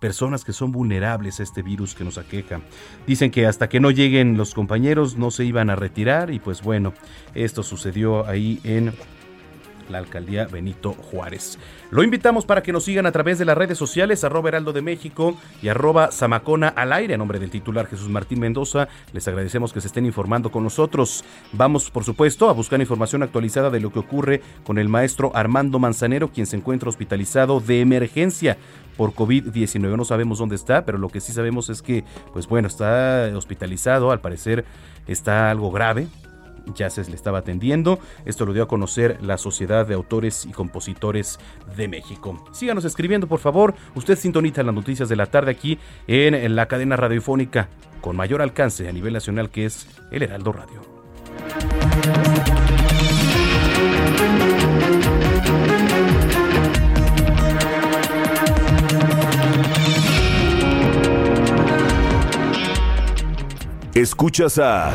Personas que son vulnerables a este virus que nos aqueja. Dicen que hasta que no lleguen los compañeros no se iban a retirar y pues bueno, esto sucedió ahí en la alcaldía Benito Juárez. Lo invitamos para que nos sigan a través de las redes sociales, arroba Heraldo de México y arroba Zamacona al aire, a nombre del titular Jesús Martín Mendoza. Les agradecemos que se estén informando con nosotros. Vamos, por supuesto, a buscar información actualizada de lo que ocurre con el maestro Armando Manzanero, quien se encuentra hospitalizado de emergencia por COVID-19. No sabemos dónde está, pero lo que sí sabemos es que, pues bueno, está hospitalizado, al parecer está algo grave, ya le estaba atendiendo. Esto lo dio a conocer la Sociedad de Autores y Compositores de México. Síganos escribiendo, por favor. Usted sintoniza las noticias de la tarde aquí en la cadena radiofónica con mayor alcance a nivel nacional que es el Heraldo Radio. Escuchas a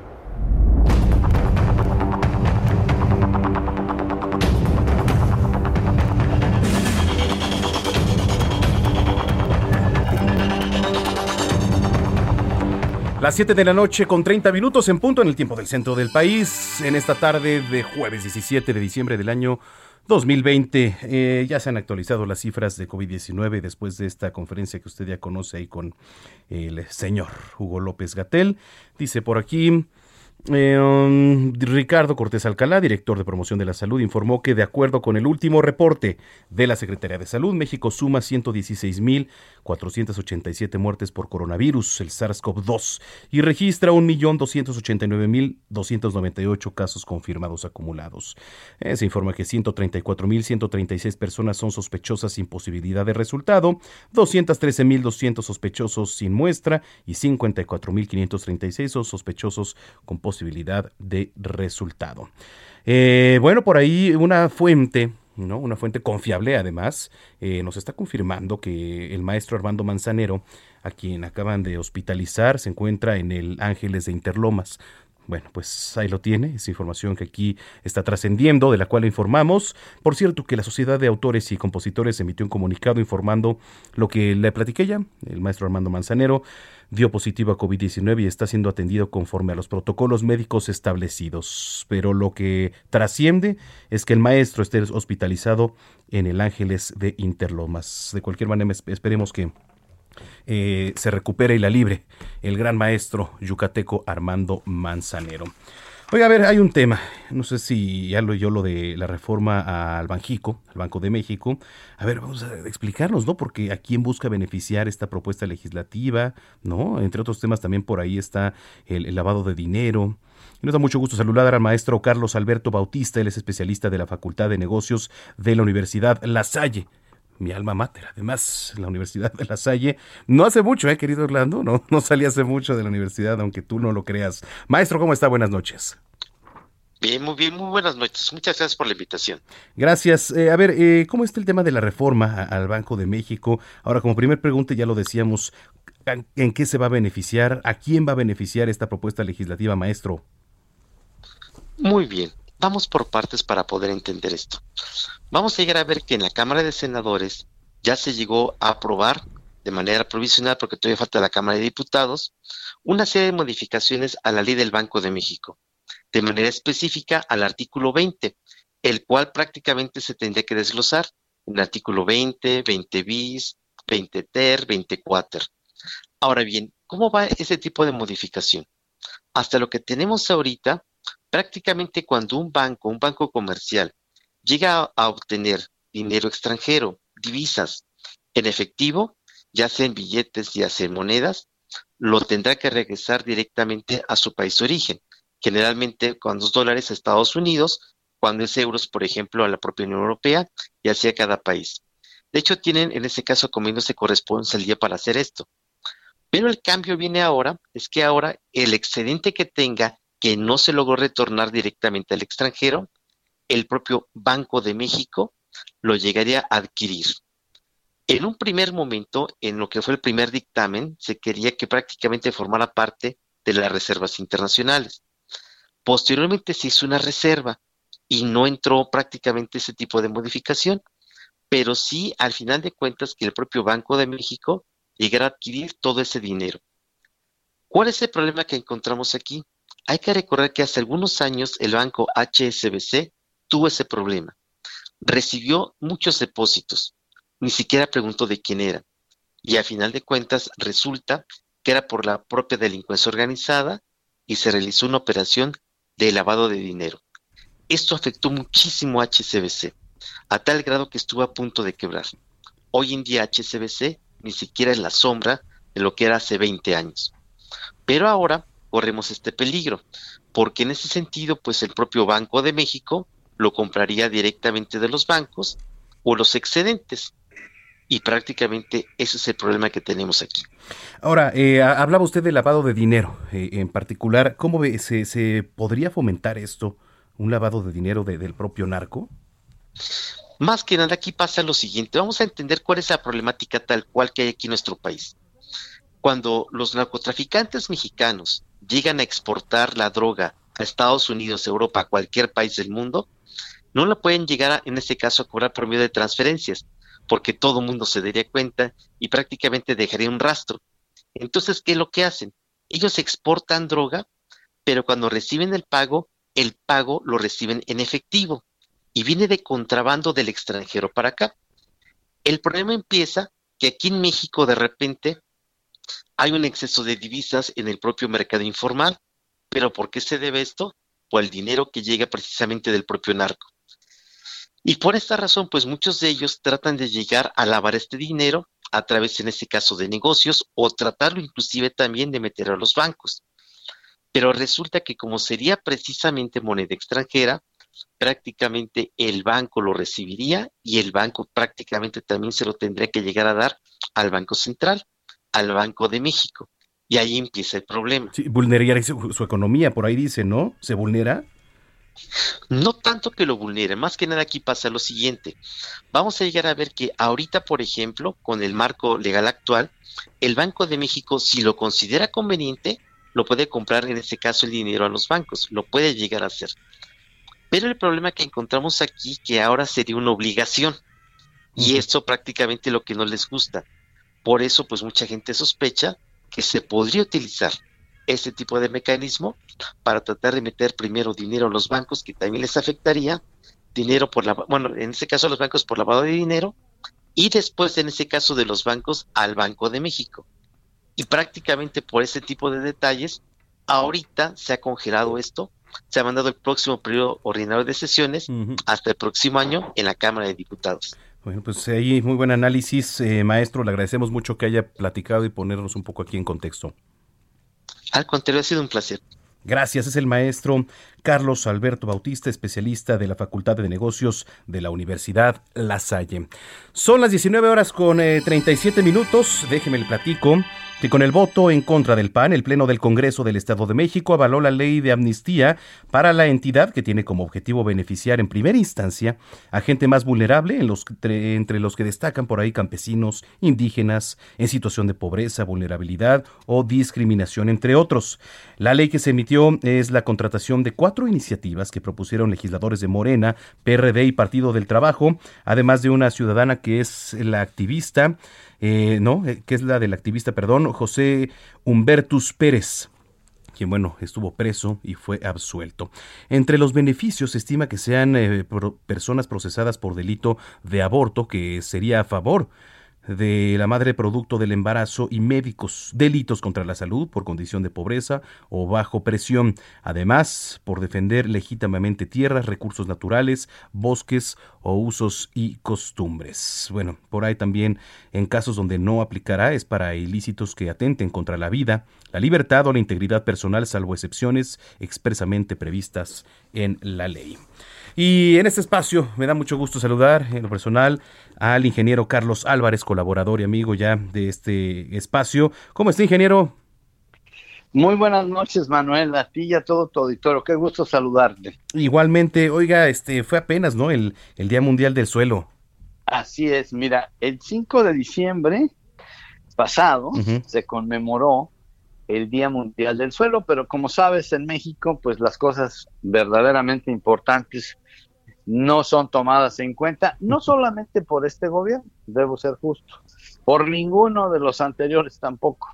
Las 7 de la noche con 30 minutos en punto en el tiempo del centro del país, en esta tarde de jueves 17 de diciembre del año 2020. Eh, ya se han actualizado las cifras de COVID-19 después de esta conferencia que usted ya conoce ahí con el señor Hugo López Gatel. Dice por aquí... Eh, um, Ricardo Cortés Alcalá, director de promoción de la salud, informó que de acuerdo con el último reporte de la Secretaría de Salud, México suma 116.487 muertes por coronavirus, el SARS-CoV-2, y registra 1.289.298 casos confirmados acumulados. Eh, se informa que 134.136 personas son sospechosas sin posibilidad de resultado, 213.200 sospechosos sin muestra y 54.536 son sospechosos con posibilidad posibilidad de resultado. Eh, bueno, por ahí una fuente ¿no? Una fuente confiable, además, eh, nos está confirmando que el maestro Armando Manzanero a quien acaban de hospitalizar, se encuentra en el Ángeles de Interlomas. Bueno, pues ahí lo tiene, es información que aquí está trascendiendo, de la cual informamos. Por cierto, que la Sociedad de Autores y Compositores emitió un comunicado informando lo que le platiqué ya, el maestro Armando Manzanero dio positivo a COVID-19 y está siendo atendido conforme a los protocolos médicos establecidos. Pero lo que trasciende es que el maestro esté hospitalizado en el Ángeles de Interlomas. De cualquier manera, esperemos que eh, se recupere y la libre el gran maestro yucateco Armando Manzanero. Oiga, a ver, hay un tema, no sé si ya lo yo lo de la reforma al Banjico, al Banco de México. A ver, vamos a explicarnos, ¿no? Porque a quién busca beneficiar esta propuesta legislativa, ¿no? Entre otros temas también por ahí está el, el lavado de dinero. Y nos da mucho gusto saludar al maestro Carlos Alberto Bautista, él es especialista de la Facultad de Negocios de la Universidad La Salle mi alma mater. Además, la Universidad de La Salle, no hace mucho, ¿eh, querido Orlando? No, no salí hace mucho de la universidad, aunque tú no lo creas. Maestro, ¿cómo está? Buenas noches. Bien, muy bien, muy buenas noches. Muchas gracias por la invitación. Gracias. Eh, a ver, eh, ¿cómo está el tema de la reforma al Banco de México? Ahora, como primer pregunta, ya lo decíamos, ¿en qué se va a beneficiar? ¿A quién va a beneficiar esta propuesta legislativa, maestro? Muy bien. Vamos por partes para poder entender esto. Vamos a llegar a ver que en la Cámara de Senadores ya se llegó a aprobar de manera provisional, porque todavía falta la Cámara de Diputados, una serie de modificaciones a la ley del Banco de México, de manera específica al artículo 20, el cual prácticamente se tendría que desglosar en el artículo 20, 20 bis, 20 ter, 20 quater. Ahora bien, ¿cómo va ese tipo de modificación? Hasta lo que tenemos ahorita, Prácticamente cuando un banco, un banco comercial, llega a, obtener dinero extranjero, divisas, en efectivo, ya sea en billetes, ya sea en monedas, lo tendrá que regresar directamente a su país de origen. Generalmente cuando es dólares a Estados Unidos, cuando es euros, por ejemplo, a la propia Unión Europea y así a cada país. De hecho, tienen en ese caso comiéndose corresponsalía para hacer esto. Pero el cambio viene ahora, es que ahora el excedente que tenga que no se logró retornar directamente al extranjero, el propio Banco de México lo llegaría a adquirir. En un primer momento, en lo que fue el primer dictamen, se quería que prácticamente formara parte de las reservas internacionales. Posteriormente se hizo una reserva y no entró prácticamente ese tipo de modificación, pero sí al final de cuentas que el propio Banco de México llegara a adquirir todo ese dinero. ¿Cuál es el problema que encontramos aquí? Hay que recordar que hace algunos años el banco HSBC tuvo ese problema. Recibió muchos depósitos, ni siquiera preguntó de quién era. Y a final de cuentas resulta que era por la propia delincuencia organizada y se realizó una operación de lavado de dinero. Esto afectó muchísimo a HSBC, a tal grado que estuvo a punto de quebrar. Hoy en día HSBC ni siquiera es la sombra de lo que era hace 20 años. Pero ahora corremos este peligro, porque en ese sentido, pues el propio Banco de México lo compraría directamente de los bancos o los excedentes. Y prácticamente ese es el problema que tenemos aquí. Ahora, eh, hablaba usted de lavado de dinero eh, en particular. ¿Cómo ve, se, se, podría fomentar esto, un lavado de dinero del propio narco? Más que nada aquí pasa lo siguiente. Vamos a entender cuál es la problemática tal cual que hay aquí en nuestro país. Cuando los narcotraficantes mexicanos llegan a exportar la droga a Estados Unidos, Europa, a cualquier país del mundo, no la pueden llegar, en este caso, a cobrar por medio de transferencias, porque todo el mundo se daría cuenta y prácticamente dejaría un rastro. Entonces, ¿qué es lo que hacen? Ellos exportan droga, pero cuando reciben el pago, el pago lo reciben en efectivo y viene de contrabando del extranjero para acá. El problema empieza que aquí en México de repente hay un exceso de divisas en el propio mercado informal. ¿Pero por qué se debe esto? Por el dinero que llega precisamente del propio narco. Y por esta razón, pues muchos de ellos tratan de llegar a lavar este dinero a través, en este caso, de negocios o tratarlo inclusive también de meter a los bancos. Pero resulta que como sería precisamente moneda extranjera, prácticamente el banco lo recibiría y el banco prácticamente también se lo tendría que llegar a dar al Banco Central al Banco de México. Y ahí empieza el problema. Sí, vulneraría su, economía, por ahí dice, ¿no? ¿Se vulnera? No tanto que lo vulnere, más que nada aquí pasa lo siguiente. Vamos a llegar a ver que ahorita, por ejemplo, con el marco legal actual, el Banco de México, si lo considera conveniente, lo puede comprar en este caso el dinero a los bancos, lo puede llegar a hacer. Pero el problema que encontramos aquí, que ahora sería una obligación, y esto prácticamente lo que no les gusta. Por eso, pues mucha gente sospecha que se podría utilizar este tipo de mecanismo para tratar de meter primero dinero a los bancos, que también les afectaría, dinero por la, bueno, en este caso a los bancos por lavado de dinero, y después en ese caso de los bancos al Banco de México. Y prácticamente por ese tipo de detalles, ahorita se ha congelado esto, se ha mandado el próximo periodo ordinario de sesiones hasta el próximo año en la Cámara de Diputados. Bueno, pues ahí muy buen análisis, eh, maestro. Le agradecemos mucho que haya platicado y ponernos un poco aquí en contexto. Al contrario, ha sido un placer. Gracias, es el maestro Carlos Alberto Bautista, especialista de la Facultad de Negocios de la Universidad La Salle. Son las 19 horas con 37 eh, minutos, déjeme el platico que con el voto en contra del PAN, el Pleno del Congreso del Estado de México avaló la ley de amnistía para la entidad que tiene como objetivo beneficiar en primera instancia a gente más vulnerable, entre los que destacan por ahí campesinos, indígenas, en situación de pobreza, vulnerabilidad o discriminación, entre otros. La ley que se emitió es la contratación de cuatro iniciativas que propusieron legisladores de Morena, PRD y Partido del Trabajo, además de una ciudadana que es la activista eh, ¿no? Eh, que es la del activista, perdón, José Humbertus Pérez quien bueno, estuvo preso y fue absuelto. Entre los beneficios se estima que sean eh, personas procesadas por delito de aborto, que sería a favor de la madre producto del embarazo y médicos, delitos contra la salud por condición de pobreza o bajo presión, además por defender legítimamente tierras, recursos naturales, bosques o usos y costumbres. Bueno, por ahí también en casos donde no aplicará es para ilícitos que atenten contra la vida, la libertad o la integridad personal, salvo excepciones expresamente previstas en la ley. Y en este espacio me da mucho gusto saludar en lo personal al ingeniero Carlos Álvarez, colaborador y amigo ya de este espacio. ¿Cómo está, ingeniero? Muy buenas noches, Manuel, a ti y a todo tu auditorio. Qué gusto saludarte. Igualmente, oiga, este fue apenas, ¿no? El, el Día Mundial del Suelo. Así es, mira, el 5 de diciembre pasado se conmemoró el Día Mundial del Suelo, pero como sabes, en México, pues las cosas verdaderamente importantes no son tomadas en cuenta, no solamente por este gobierno, debo ser justo, por ninguno de los anteriores tampoco.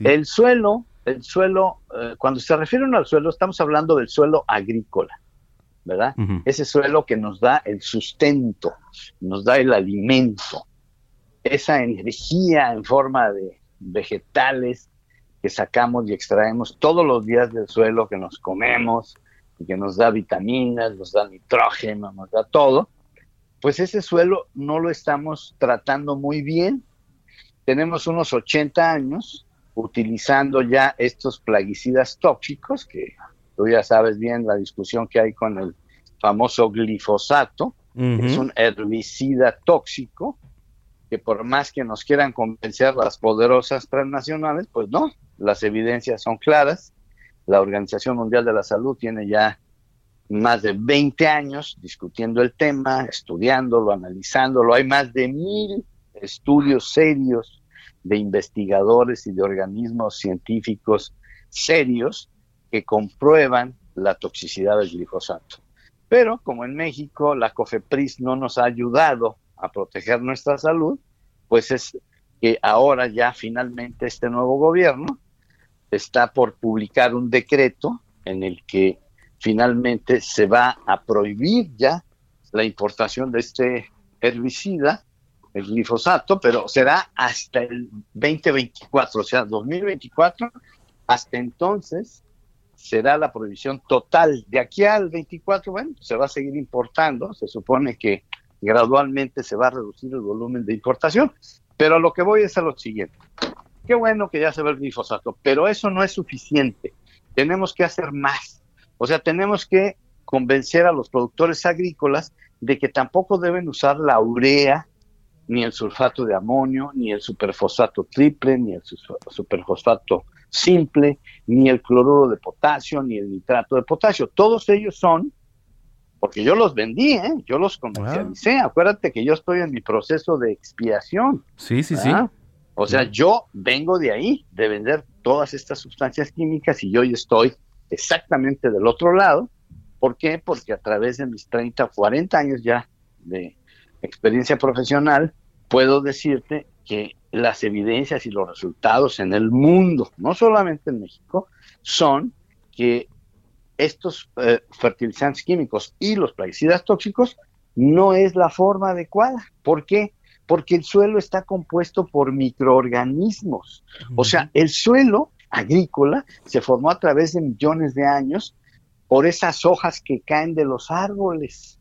El suelo, el suelo, eh, cuando se refieren al suelo, estamos hablando del suelo agrícola, ¿verdad? Ese suelo que nos da el sustento, nos da el alimento, esa energía en forma de vegetales que sacamos y extraemos todos los días del suelo, que nos comemos, y que nos da vitaminas, nos da nitrógeno, nos da todo, pues ese suelo no lo estamos tratando muy bien. Tenemos unos 80 años utilizando ya estos plaguicidas tóxicos, que tú ya sabes bien la discusión que hay con el famoso glifosato, es un herbicida tóxico, que por más que nos quieran convencer las poderosas transnacionales, pues no, las evidencias son claras. La Organización Mundial de la Salud tiene ya más de 20 años discutiendo el tema, estudiándolo, analizándolo. Hay más de mil estudios serios de investigadores y de organismos científicos serios que comprueban la toxicidad del glifosato. Pero como en México la COFEPRIS no nos ha ayudado a proteger nuestra salud, pues es que ahora ya finalmente este nuevo gobierno está por publicar un decreto en el que finalmente se va a prohibir ya la importación de este herbicida, el glifosato, pero será hasta el 2024, o sea, 2024, hasta entonces será la prohibición total. De aquí al 24, bueno, se va a seguir importando, se supone que gradualmente se va a reducir el volumen de importación, pero lo que voy es a lo siguiente. Qué bueno que ya se ve el glifosato, pero eso no es suficiente. Tenemos que hacer más. O sea, tenemos que convencer a los productores agrícolas de que tampoco deben usar la urea, ni el sulfato de amonio, ni el superfosfato triple, ni el superfosfato simple, ni el cloruro de potasio, ni el nitrato de potasio. Todos ellos son, porque yo los vendí, ¿eh? yo los comercialicé. Acuérdate que yo estoy en mi proceso de expiación. Sí, sí, sí. O sea, yo vengo de ahí, de vender todas estas sustancias químicas y yo hoy estoy exactamente del otro lado. ¿Por qué? Porque a través de mis 30 o 40 años ya de experiencia profesional, puedo decirte que las evidencias y los resultados en el mundo, no solamente en México, son que estos eh, fertilizantes químicos y los plaguicidas tóxicos no es la forma adecuada. ¿Por qué? Porque el suelo está compuesto por microorganismos. O sea, el suelo agrícola se formó a través de millones de años por esas hojas que caen de los árboles.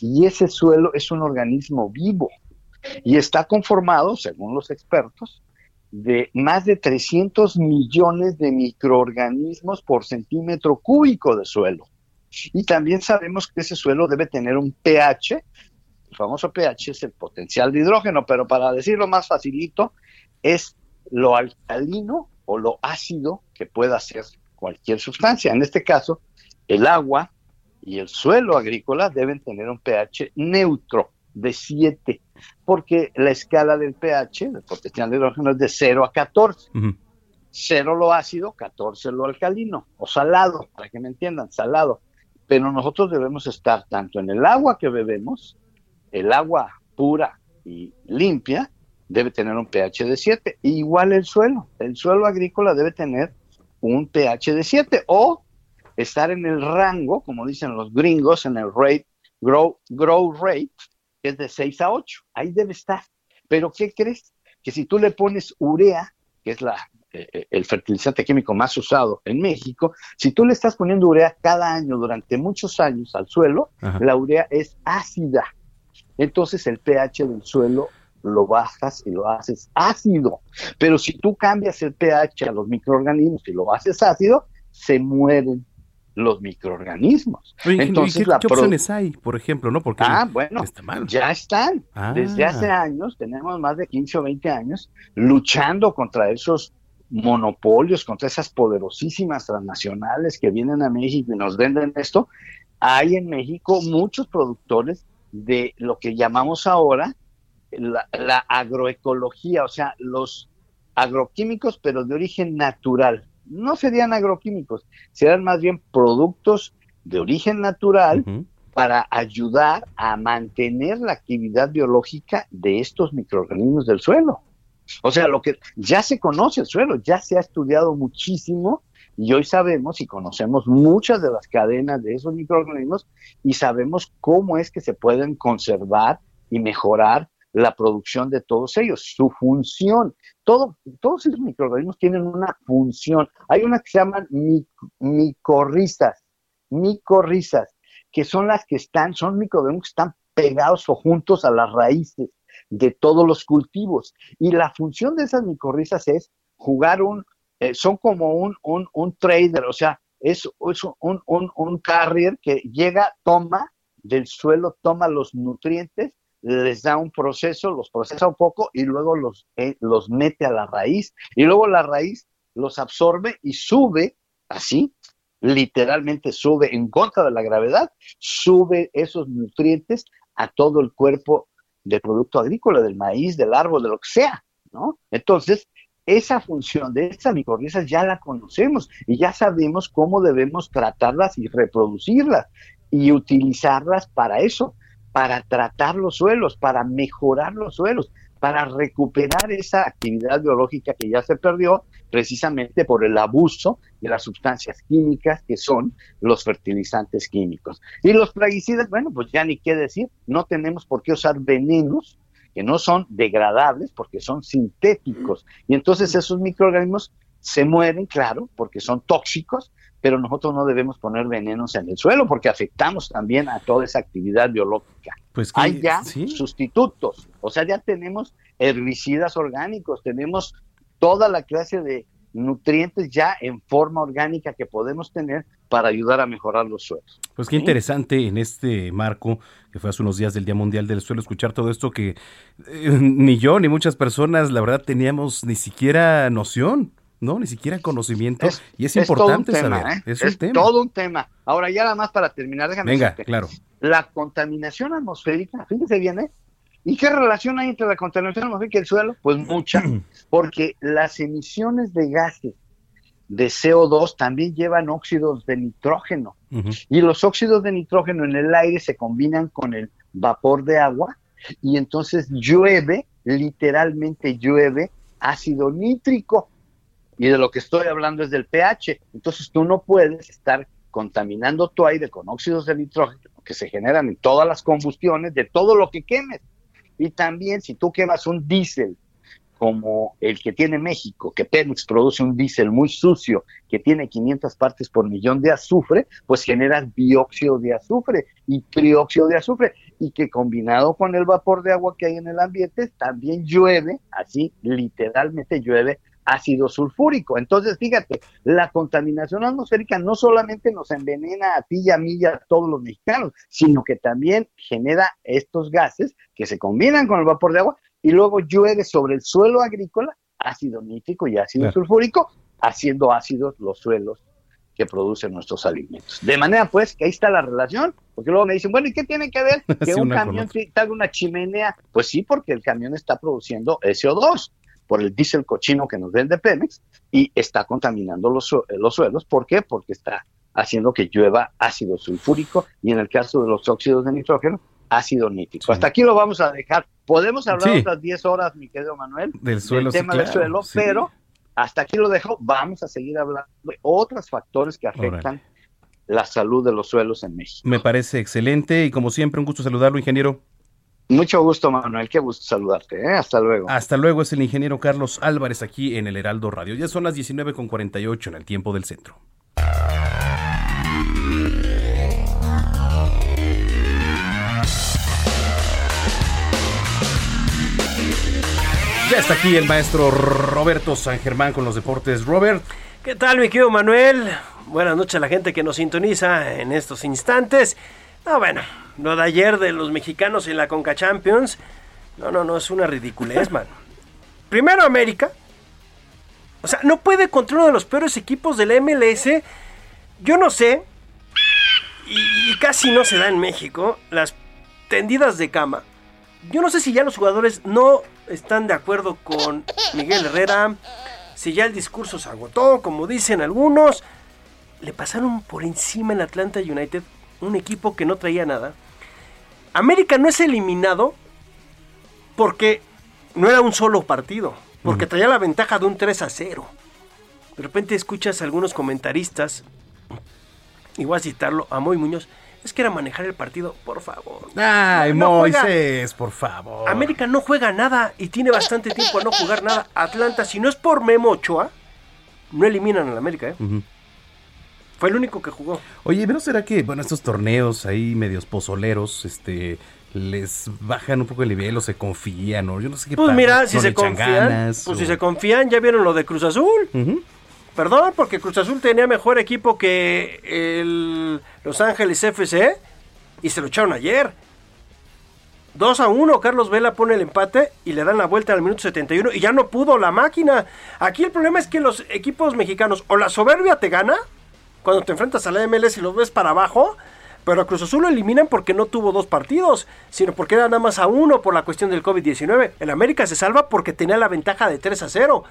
Y ese suelo es un organismo vivo y está conformado, según los expertos, de más de 300 millones de microorganismos por centímetro cúbico de suelo. Y también sabemos que ese suelo debe tener un pH, el famoso pH es el potencial de hidrógeno, pero para decirlo más facilito, es lo alcalino o lo ácido que pueda ser cualquier sustancia. En este caso, el agua y el suelo agrícola deben tener un pH neutro de 7, porque la escala del pH, del potencial de hidrógeno, es de 0 a 14. 0 lo ácido, 14 lo alcalino, o salado, para que me entiendan, salado. Pero nosotros debemos estar tanto en el agua que bebemos, el agua pura y limpia, debe tener un pH de 7. Igual el suelo, el suelo agrícola debe tener un pH de 7 o estar en el rango, como dicen los gringos, en el rate, grow, grow rate, que es de 6 a 8. Ahí debe estar. Pero ¿qué crees? Que si tú le pones urea, que es la, eh, eh, el fertilizante químico más usado en México, si tú le estás poniendo urea cada año durante muchos años al suelo, la urea es ácida. Entonces el pH del suelo lo bajas y lo haces ácido. Pero si tú cambias el pH a los microorganismos y lo haces ácido, se mueren los microorganismos. Entonces, ¿qué, opciones hay, por ejemplo? no Porque ah, bueno, ya están. Desde hace ah. años, tenemos más de 15 o 20 años, luchando contra esos monopolios, contra esas poderosísimas transnacionales que vienen a México y nos venden esto. Hay en México muchos productores de lo que llamamos ahora la, la agroecología, o sea, los agroquímicos, pero de origen natural no serían agroquímicos, serían más bien productos de origen natural para ayudar a mantener la actividad biológica de estos microorganismos del suelo. O sea, lo que ya se conoce el suelo, ya se ha estudiado muchísimo y hoy sabemos y conocemos muchas de las cadenas de esos microorganismos y sabemos cómo es que se pueden conservar y mejorar la producción de todos ellos, su función. Todo, todos esos microorganismos tienen una función. Hay una que se llaman micorrizas, micorrizas, que son las que están, son microorganismos que están pegados o juntos a las raíces de todos los cultivos. Y la función de esas micorrizas es jugar un, eh, son como un, un, un, trader, o sea, es, es un, un, carrier que llega, toma del suelo, toma los nutrientes les da un proceso, los procesa un poco y luego los, eh, los mete a la raíz y luego la raíz los absorbe y sube así, literalmente sube en contra de la gravedad, sube esos nutrientes a todo el cuerpo del producto agrícola, del maíz, del árbol, de lo que sea, ¿no? Entonces, esa función de estas micorrizas ya la conocemos y ya sabemos cómo debemos tratarlas y reproducirlas y utilizarlas para eso para tratar los suelos, para mejorar los suelos, para recuperar esa actividad biológica que ya se perdió precisamente por el abuso de las sustancias químicas que son los fertilizantes químicos. Y los plaguicidas, bueno, pues ya ni qué decir, no tenemos por qué usar venenos que no son degradables porque son sintéticos. Y entonces esos microorganismos se mueren, claro, porque son tóxicos, pero nosotros no debemos poner venenos en el suelo porque afectamos también a toda esa actividad biológica. Pues Hay ya sustitutos, o sea, ya tenemos herbicidas orgánicos, tenemos toda la clase de nutrientes ya en forma orgánica que podemos tener para ayudar a mejorar los suelos. Pues qué interesante en este marco, que fue hace unos días del Día Mundial del Suelo, escuchar todo esto que eh, [LAUGHS] ni yo ni muchas personas, la verdad, teníamos ni siquiera noción No, ni siquiera conocimiento. y es, importante saber. ¿eh? Es, un tema. todo un tema. Ahora, ya nada más para terminar, déjame Venga, claro. La contaminación atmosférica, fíjense bien, ¿eh? ¿Y qué relación hay entre la contaminación atmosférica y el suelo? Pues mucha, [CLEARS THROAT] porque las emisiones de gases de CO2 también llevan óxidos de nitrógeno. Y los óxidos de nitrógeno en el aire se combinan con el vapor de agua y entonces llueve, literalmente llueve ácido nítrico. Y de lo que estoy hablando es del pH. Entonces tú no puedes estar contaminando tu aire con óxidos de nitrógeno que se generan en todas las combustiones de todo lo que quemes. Y también si tú quemas un diésel como el que tiene México, que Pemex produce un diésel muy sucio que tiene 500 partes por millón de azufre, pues genera dióxido de azufre y trióxido de azufre. Y que combinado con el vapor de agua que hay en el ambiente también llueve, así literalmente llueve ácido sulfúrico. Entonces, fíjate, la contaminación atmosférica no solamente nos envenena a ti y a mí y a todos los mexicanos, sino que también genera estos gases que se combinan con el vapor de agua y luego llueve sobre el suelo agrícola ácido nítrico y ácido sulfúrico, haciendo ácidos los suelos que producen nuestros alimentos. De manera pues que ahí está la relación, porque luego me dicen, bueno, ¿y qué tiene que ver [LAUGHS] que un camión tenga una chimenea? Pues sí, porque el camión está produciendo SO2 por el diésel cochino que nos vende Pemex y está contaminando los, los suelos. ¿Por qué? Porque está haciendo que llueva ácido sulfúrico y en el caso de los óxidos de nitrógeno, ácido nítrico. Hasta aquí lo vamos a dejar. Podemos hablar otras 10 horas, mi querido Manuel, del, suelo, tema del suelo, pero hasta aquí lo dejo. Vamos a seguir hablando de otros factores que afectan la salud de los suelos en México. Me parece excelente y como siempre un gusto saludarlo, ingeniero. Mucho gusto, Manuel. Qué gusto saludarte. ¿eh? Hasta luego. Hasta luego. Es el ingeniero Carlos Álvarez aquí en el Heraldo Radio. Ya son las 19.48 en el tiempo del centro. Ya está aquí el maestro Roberto San Germán con los deportes. Robert. ¿Qué tal, mi querido Manuel? Buenas noches a la gente que nos sintoniza en estos instantes. No, bueno, lo de ayer de los mexicanos en la Conca Champions. No, no, no, es una ridiculez, man. Primero América. O sea, no puede contra uno de los peores equipos del MLS. Yo no sé, y, casi no se da en México, las tendidas de cama. Yo no sé si ya los jugadores no están de acuerdo con Miguel Herrera, si ya el discurso se agotó, como dicen algunos. Le pasaron por encima en Atlanta United un equipo que no traía nada. América no es eliminado porque no era un solo partido, porque traía la ventaja de un 3 a 0. De repente escuchas a algunos comentaristas, igual citarlo, a Moy Muñoz, es que era manejar el partido, por favor. Ay, Moisés, por favor. América no juega nada y tiene bastante tiempo a no jugar nada. Atlanta, si no es por Memo Ochoa, no eliminan a la América, ¿eh? Fue el único que jugó. Oye, pero será que, bueno, estos torneos ahí medios pozoleros, este, les bajan un poco el nivel o se confían o yo no sé qué Pues mira, si se confían, pues si se confían, ya vieron lo de Cruz Azul. Perdón, porque Cruz Azul tenía mejor equipo que el Los Ángeles FC y se lo echaron ayer. 2 a 1, Carlos Vela pone el empate y le dan la vuelta al minuto 71 y ya no pudo la máquina. Aquí el problema es que los equipos mexicanos o la soberbia te gana cuando te enfrentas a la MLS y lo ves para abajo, pero a Cruz Azul lo eliminan porque no tuvo dos partidos, sino porque era nada más a uno por la cuestión del COVID-19. El América se salva porque tenía la ventaja de 3 a 0.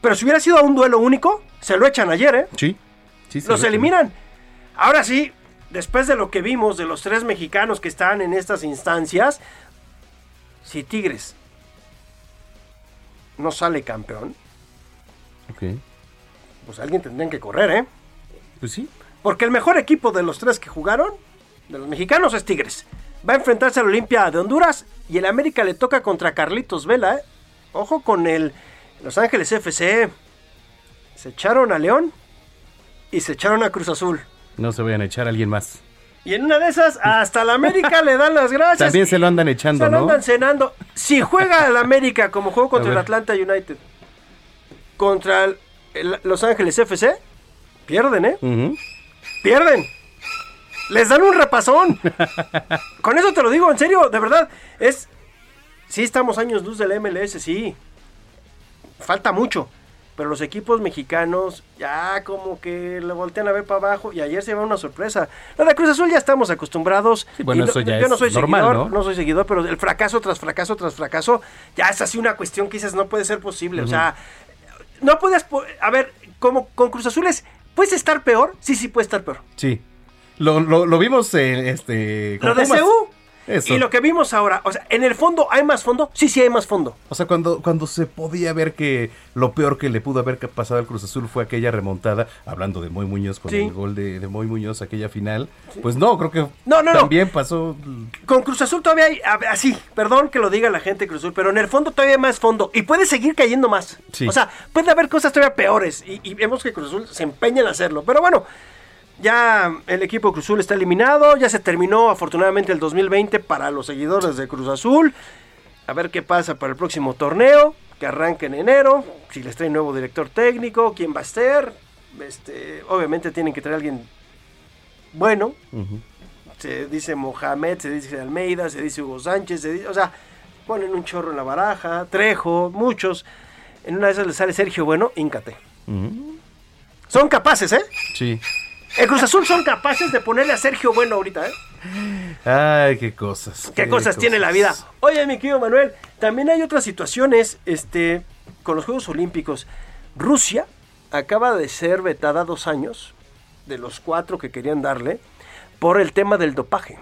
Pero si hubiera sido un duelo único, se lo echan ayer, ¿eh? Sí. sí Los eliminan. Ahora sí, después de lo que vimos de los tres mexicanos que están en estas instancias, si Tigres no sale campeón, pues alguien tendría que correr, ¿eh? Pues sí. Porque el mejor equipo de los tres que jugaron, de los mexicanos, es Tigres. Va a enfrentarse al Olimpia de Honduras y el América le toca contra Carlitos Vela. ¿eh? Ojo con el Los Ángeles FC. Se echaron a León y se echaron a Cruz Azul. No se vayan a echar a alguien más. Y en una de esas, hasta la América le dan las gracias. También se lo andan echando, se lo andan cenando. Si juega el América como juego [LAUGHS] contra el Atlanta United, contra Los Ángeles FC, Pierden, ¿eh? Pierden. Les dan un repasón. [LAUGHS] Con eso te lo digo, en serio, de verdad. Es. Sí, estamos años luz del MLS, sí. Falta mucho. pero los equipos mexicanos ya como que le voltean a ver para abajo y ayer se va una sorpresa. La de Cruz Azul ya estamos acostumbrados. bueno, Y eso ya yo no soy normal, seguidor, ¿no? soy seguidor, pero el fracaso tras fracaso tras fracaso ya es así una cuestión que dices no puede ser posible. O sea, no puedes, a ver, como con Cruz Azul es, ¿puedes estar peor? Sí, sí, puede estar peor. Sí. Lo, lo, lo vimos en este. Lo de. CU Eso. y lo que vimos ahora, o sea, en el fondo hay más fondo, sí, sí hay más fondo. O sea, cuando, cuando se podía ver que lo peor que le pudo haber pasado al Cruz Azul fue aquella remontada, hablando de Moy Muñoz con Sí. el gol de, de Moy Muñoz, aquella final, pues no, creo que No, no, no. también pasó. Con Cruz Azul todavía hay, así, perdón que lo diga la gente de Cruz Azul, pero en el fondo todavía hay más fondo y puede seguir cayendo más. Sí. O sea, puede haber cosas todavía peores y, y vemos que Cruz Azul se empeña en hacerlo. Pero bueno, ya el equipo de Cruz Azul está eliminado, ya se terminó afortunadamente el 2020 para los seguidores de Cruz Azul. A ver qué pasa para el próximo torneo, que arranca en enero, si les trae nuevo director técnico, quién va a ser. Este, obviamente tienen que traer a alguien bueno, se dice Mohamed, se dice Almeida, se dice Hugo Sánchez, se dice, o sea, ponen un chorro en la baraja, Trejo, muchos. En una de esas le sale Sergio Bueno, íncate. Son capaces, ¿eh? Sí. El Cruz Azul son capaces de ponerle a Sergio Bueno ahorita, ¿eh? Ay, qué cosas. ¿Qué, cosas, tiene la vida? Oye, mi querido Manuel, también hay otras situaciones este, con los Juegos Olímpicos. Rusia acaba de ser vetada dos años, de los cuatro que querían darle, por el tema del dopaje.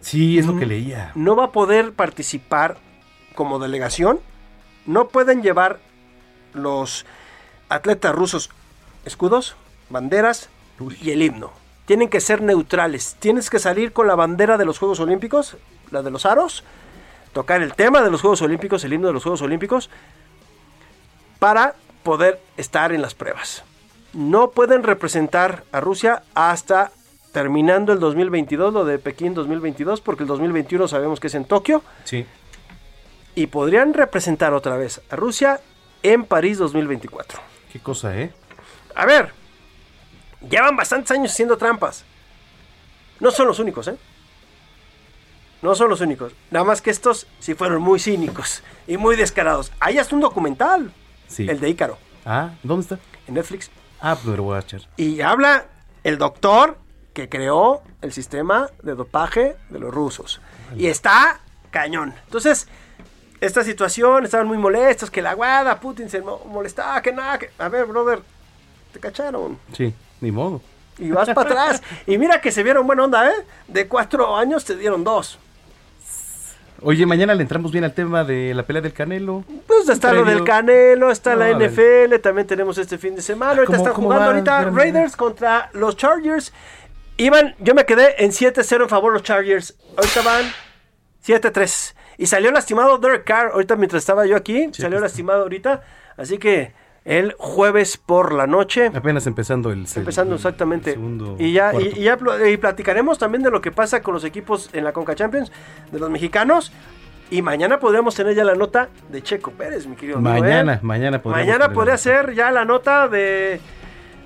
Sí, es lo que leía. No va a poder participar como delegación. No pueden llevar los atletas rusos escudos, banderas y el himno. Tienen que ser neutrales. Tienes que salir con la bandera de los Juegos Olímpicos, la de los aros, tocar el tema de los Juegos Olímpicos, el himno de los Juegos Olímpicos, para poder estar en las pruebas. No pueden representar a Rusia hasta terminando el 2022, lo de Pekín 2022, porque el 2021 sabemos que es en Tokio, Sí. y podrían representar otra vez a Rusia en París 2024. Qué cosa, ¿eh? A ver, llevan bastantes años haciendo trampas. No son los únicos, ¿eh? No son los únicos. Nada más que estos sí fueron muy cínicos y muy descarados. Hay hasta un documental, Sí. el de Ícaro, Ah, ¿dónde está? en Netflix. Ah, pues voy a echar. Y habla el doctor que creó el sistema de dopaje de los rusos. Y está cañón. Entonces, esta situación, estaban muy molestos, que la guada, Putin se mo- molestaba, que nada, que... A ver, brother, te cacharon. Sí, ni modo. Y vas para atrás. Y mira que se vieron buena onda, ¿eh? De cuatro años te dieron dos. Oye, mañana le entramos bien al tema de la pelea del Canelo. Pues está lo del Canelo, está la No. NFL, también tenemos este fin de semana. Ahorita ¿Cómo- están jugando ahorita. Raiders contra los Chargers. Iban, yo me quedé en 7-0 en favor de los Chargers. Ahorita van 7-3. Y salió lastimado Derek Carr, ahorita mientras estaba yo aquí, salió lastimado ahorita. Así que el jueves por la noche. Apenas empezando el. Empezando exactamente. segundo Y ya, y, ya pl- y platicaremos también de lo que pasa con los equipos en la Conca Champions, de los mexicanos. Y mañana podríamos tener ya la nota de Checo Pérez, mi querido amigo, ¿eh? Mañana, mañana podríamos Mañana podría ser ya la nota de.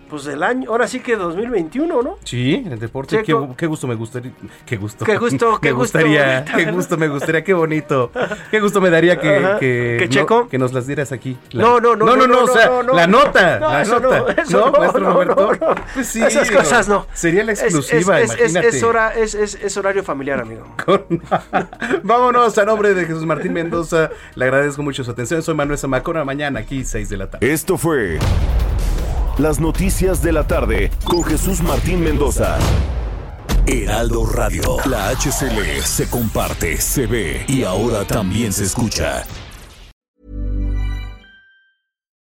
Pues del año, ahora sí que 2021, ¿no? Sí, en el deporte. Qué, Checo. qué gusto me gustaría. Qué gusto. Qué gusto, [LAUGHS] qué me gusto, gustaría. bonita, Qué ¿verdad? gusto me gustaría. Qué bonito. [LAUGHS] Qué gusto me daría que. Que, ¿Que no- Checo? que nos las dieras aquí. La- No, no, no, No, no, no, no, o sea, no, no. la nota. No, la eso nota. no, eso no, maestro no, Roberto. no, no. Pues sí, Esas cosas no. Sería la exclusiva, es, es, imagínate. es hora, es, es, es horario familiar, amigo. [LAUGHS] Vámonos a nombre de Jesús Martín Mendoza. Le agradezco mucho su atención. Soy Manuel Zamacona. Mañana aquí, 6 de la tarde. Esto fue Las Noticias de la Tarde con Jesús Martín Mendoza. Heraldo Radio. La HCL se comparte, se ve y ahora también se escucha.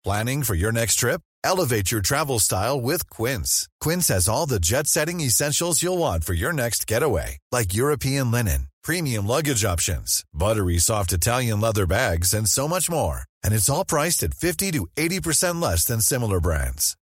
Planning for your next trip? Elevate your travel style with Quince. Quince has all the jet setting essentials you'll want for your next getaway, like European linen, premium luggage options, buttery soft Italian leather bags, and so much more. And it's all priced at 50 to 80% less than similar brands.